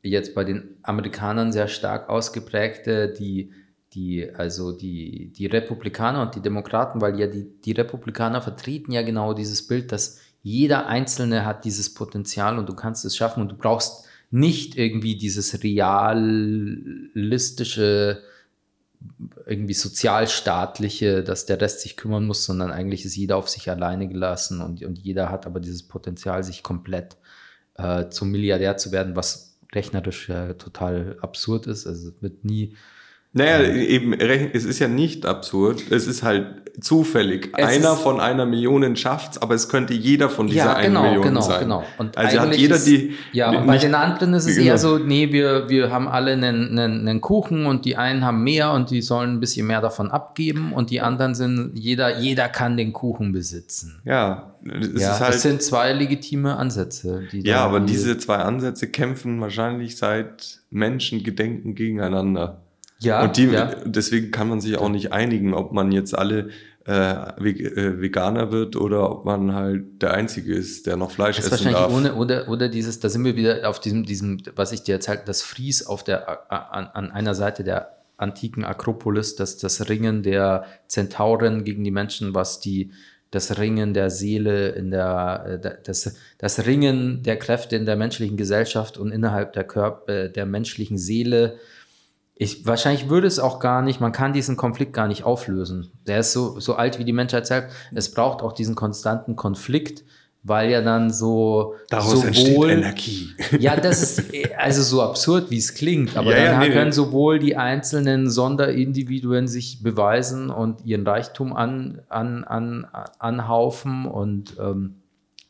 jetzt bei den Amerikanern sehr stark ausgeprägte, die, die, also die, die Republikaner und die Demokraten, weil ja die, die Republikaner vertreten ja genau dieses Bild, dass jeder Einzelne hat dieses Potenzial und du kannst es schaffen und du brauchst nicht irgendwie dieses realistische irgendwie sozialstaatliche, dass der Rest sich kümmern muss, sondern eigentlich ist jeder auf sich alleine gelassen und, und jeder hat aber dieses Potenzial, sich komplett äh, zum Milliardär zu werden, was rechnerisch ja total absurd ist. Also es wird nie. Naja, eben, es ist ja nicht absurd, es ist halt zufällig. Es einer von einer Million schafft's, aber es könnte jeder von dieser einen Million genau, sein. genau. Und also hat jeder ist, die. Ja, und bei den anderen ist es genau. eher so, nee, wir, wir haben alle einen, einen, einen Kuchen und die einen haben mehr und die sollen ein bisschen mehr davon abgeben und die anderen sind, jeder, jeder kann den Kuchen besitzen. Ja, es ja, halt. das sind zwei legitime Ansätze. Die ja, aber die- diese zwei Ansätze kämpfen wahrscheinlich seit Menschengedenken gegeneinander. Ja, und die, ja. deswegen kann man sich auch nicht einigen, ob man jetzt alle äh, Veganer wird oder ob man halt der Einzige ist, der noch Fleisch das essen wahrscheinlich darf. Ohne, oder, oder dieses, da sind wir wieder auf diesem, diesem was ich dir erzählt, das Fries auf der, an, an einer Seite der antiken Akropolis, das, das Ringen der Zentauren gegen die Menschen, was die, das Ringen der Seele in der, das, das Ringen der Kräfte in der menschlichen Gesellschaft und innerhalb der Körper, der menschlichen Seele ich, wahrscheinlich würde es auch gar nicht, man kann diesen Konflikt gar nicht auflösen. Der ist so, so alt wie die Menschheit selbst. Es braucht auch diesen konstanten Konflikt, weil ja dann so Daraus sowohl, entsteht Energie. Ja, das ist also so absurd, wie es klingt, aber Ja, dann ja, nee, können sowohl die einzelnen Sonderindividuen sich beweisen und ihren Reichtum an, an, an, anhaufen und ähm,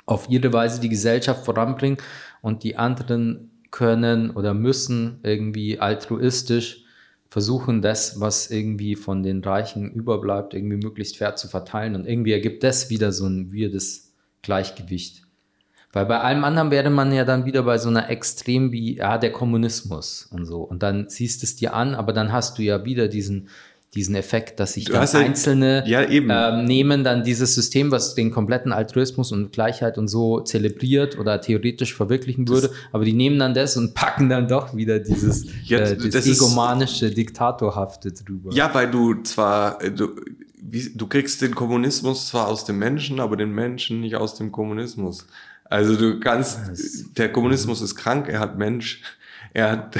auf ihre Weise die Gesellschaft voranbringen und die anderen können oder müssen irgendwie altruistisch versuchen, das, was irgendwie von den Reichen überbleibt, irgendwie möglichst fair zu verteilen. Und irgendwie ergibt das wieder so ein weirdes Gleichgewicht. Weil bei allem anderen wäre man ja dann wieder bei so einer Extrem wie, ja, der Kommunismus und so. Und dann siehst es dir an, aber dann hast du ja wieder diesen, diesen Effekt, dass sich dann Einzelne Ja, ähm, nehmen dann dieses System, was den kompletten Altruismus und Gleichheit und so zelebriert oder theoretisch verwirklichen würde, aber die nehmen dann das und packen dann doch wieder dieses Ja, äh, das das ist- egomanische, diktatorhafte drüber. Ja, weil du zwar, äh, du, wie, du kriegst den Kommunismus zwar aus dem Menschen, aber den Menschen nicht aus dem Kommunismus. Also du kannst, der Kommunismus ist krank, er hat Mensch, er hat,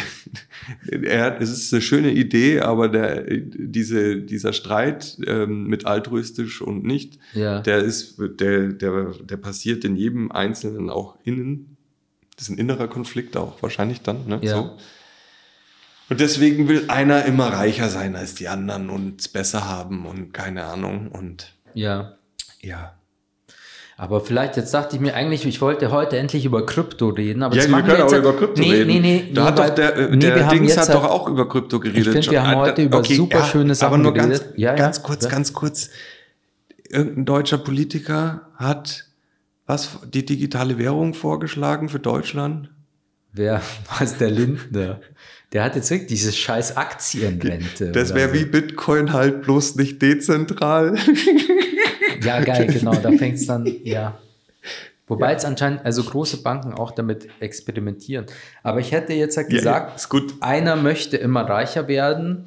er hat, es ist eine schöne Idee, aber der, diese, dieser Streit ähm, mit altruistisch und nicht, Ja. der ist, der, der, der passiert in jedem Einzelnen auch innen. Das ist ein innerer Konflikt auch, wahrscheinlich dann, ne? Ja. So. Und deswegen will einer immer reicher sein als die anderen und es besser haben und keine Ahnung und ja. ja. Aber vielleicht, jetzt dachte ich mir eigentlich, ich wollte heute endlich über Krypto reden. Aber Ja, wir können jetzt auch über Krypto nee, reden. Nee, nee, da nee, hat doch der, äh, nee, der wir Dings hat doch auch über Krypto geredet. finde, wir haben Ah, heute über super schöne Sachen Aber nur ganz, geredet. Ja, ja. ganz kurz, Ja. ganz kurz. Irgendein deutscher Politiker hat was, die digitale Währung vorgeschlagen für Deutschland? Wer was der Lindner? Der hat jetzt wirklich diese scheiß Aktienrente. Das wäre wie Bitcoin halt bloß nicht dezentral. Ja, geil, genau. Da fängt es dann, ja. Wobei jetzt anscheinend, also große Banken auch damit experimentieren. Aber ich hätte jetzt halt Ja, gesagt, ja, einer möchte immer reicher werden,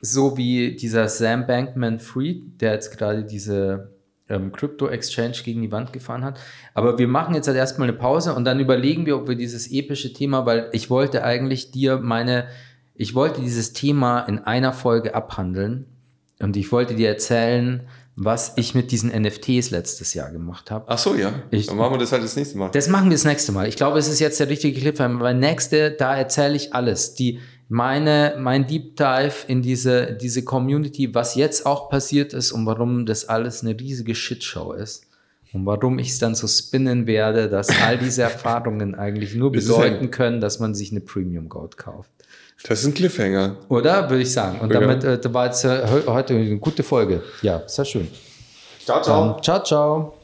so wie dieser Sam Bankman Fried, der jetzt gerade diese ähm, Crypto-Exchange gegen die Wand gefahren hat. Aber wir machen jetzt halt erstmal eine Pause und dann überlegen wir, ob wir dieses epische Thema, weil ich wollte eigentlich dir meine, ich wollte dieses Thema in einer Folge abhandeln und ich wollte dir erzählen, was ich mit diesen NFTs letztes Jahr gemacht habe. Ach so, ja. Ich- Dann machen wir das halt das nächste Mal. Das machen wir das nächste Mal. Ich glaube, es ist jetzt der richtige Clip, weil nächste, da erzähle ich alles. Die, meine, mein Deep Dive in diese, diese Community, was jetzt auch passiert ist und warum das alles eine riesige Shitshow ist. Und warum ich es dann so spinnen werde, dass all diese Erfahrungen eigentlich nur bedeuten können, dass man sich eine Premium Gold kauft. Das ist ein Cliffhanger. Oder? Würde ich sagen. Und damit äh, da war jetzt äh, he- heute eine gute Folge. Ja, sehr schön. Ciao, Dann, ciao, ciao.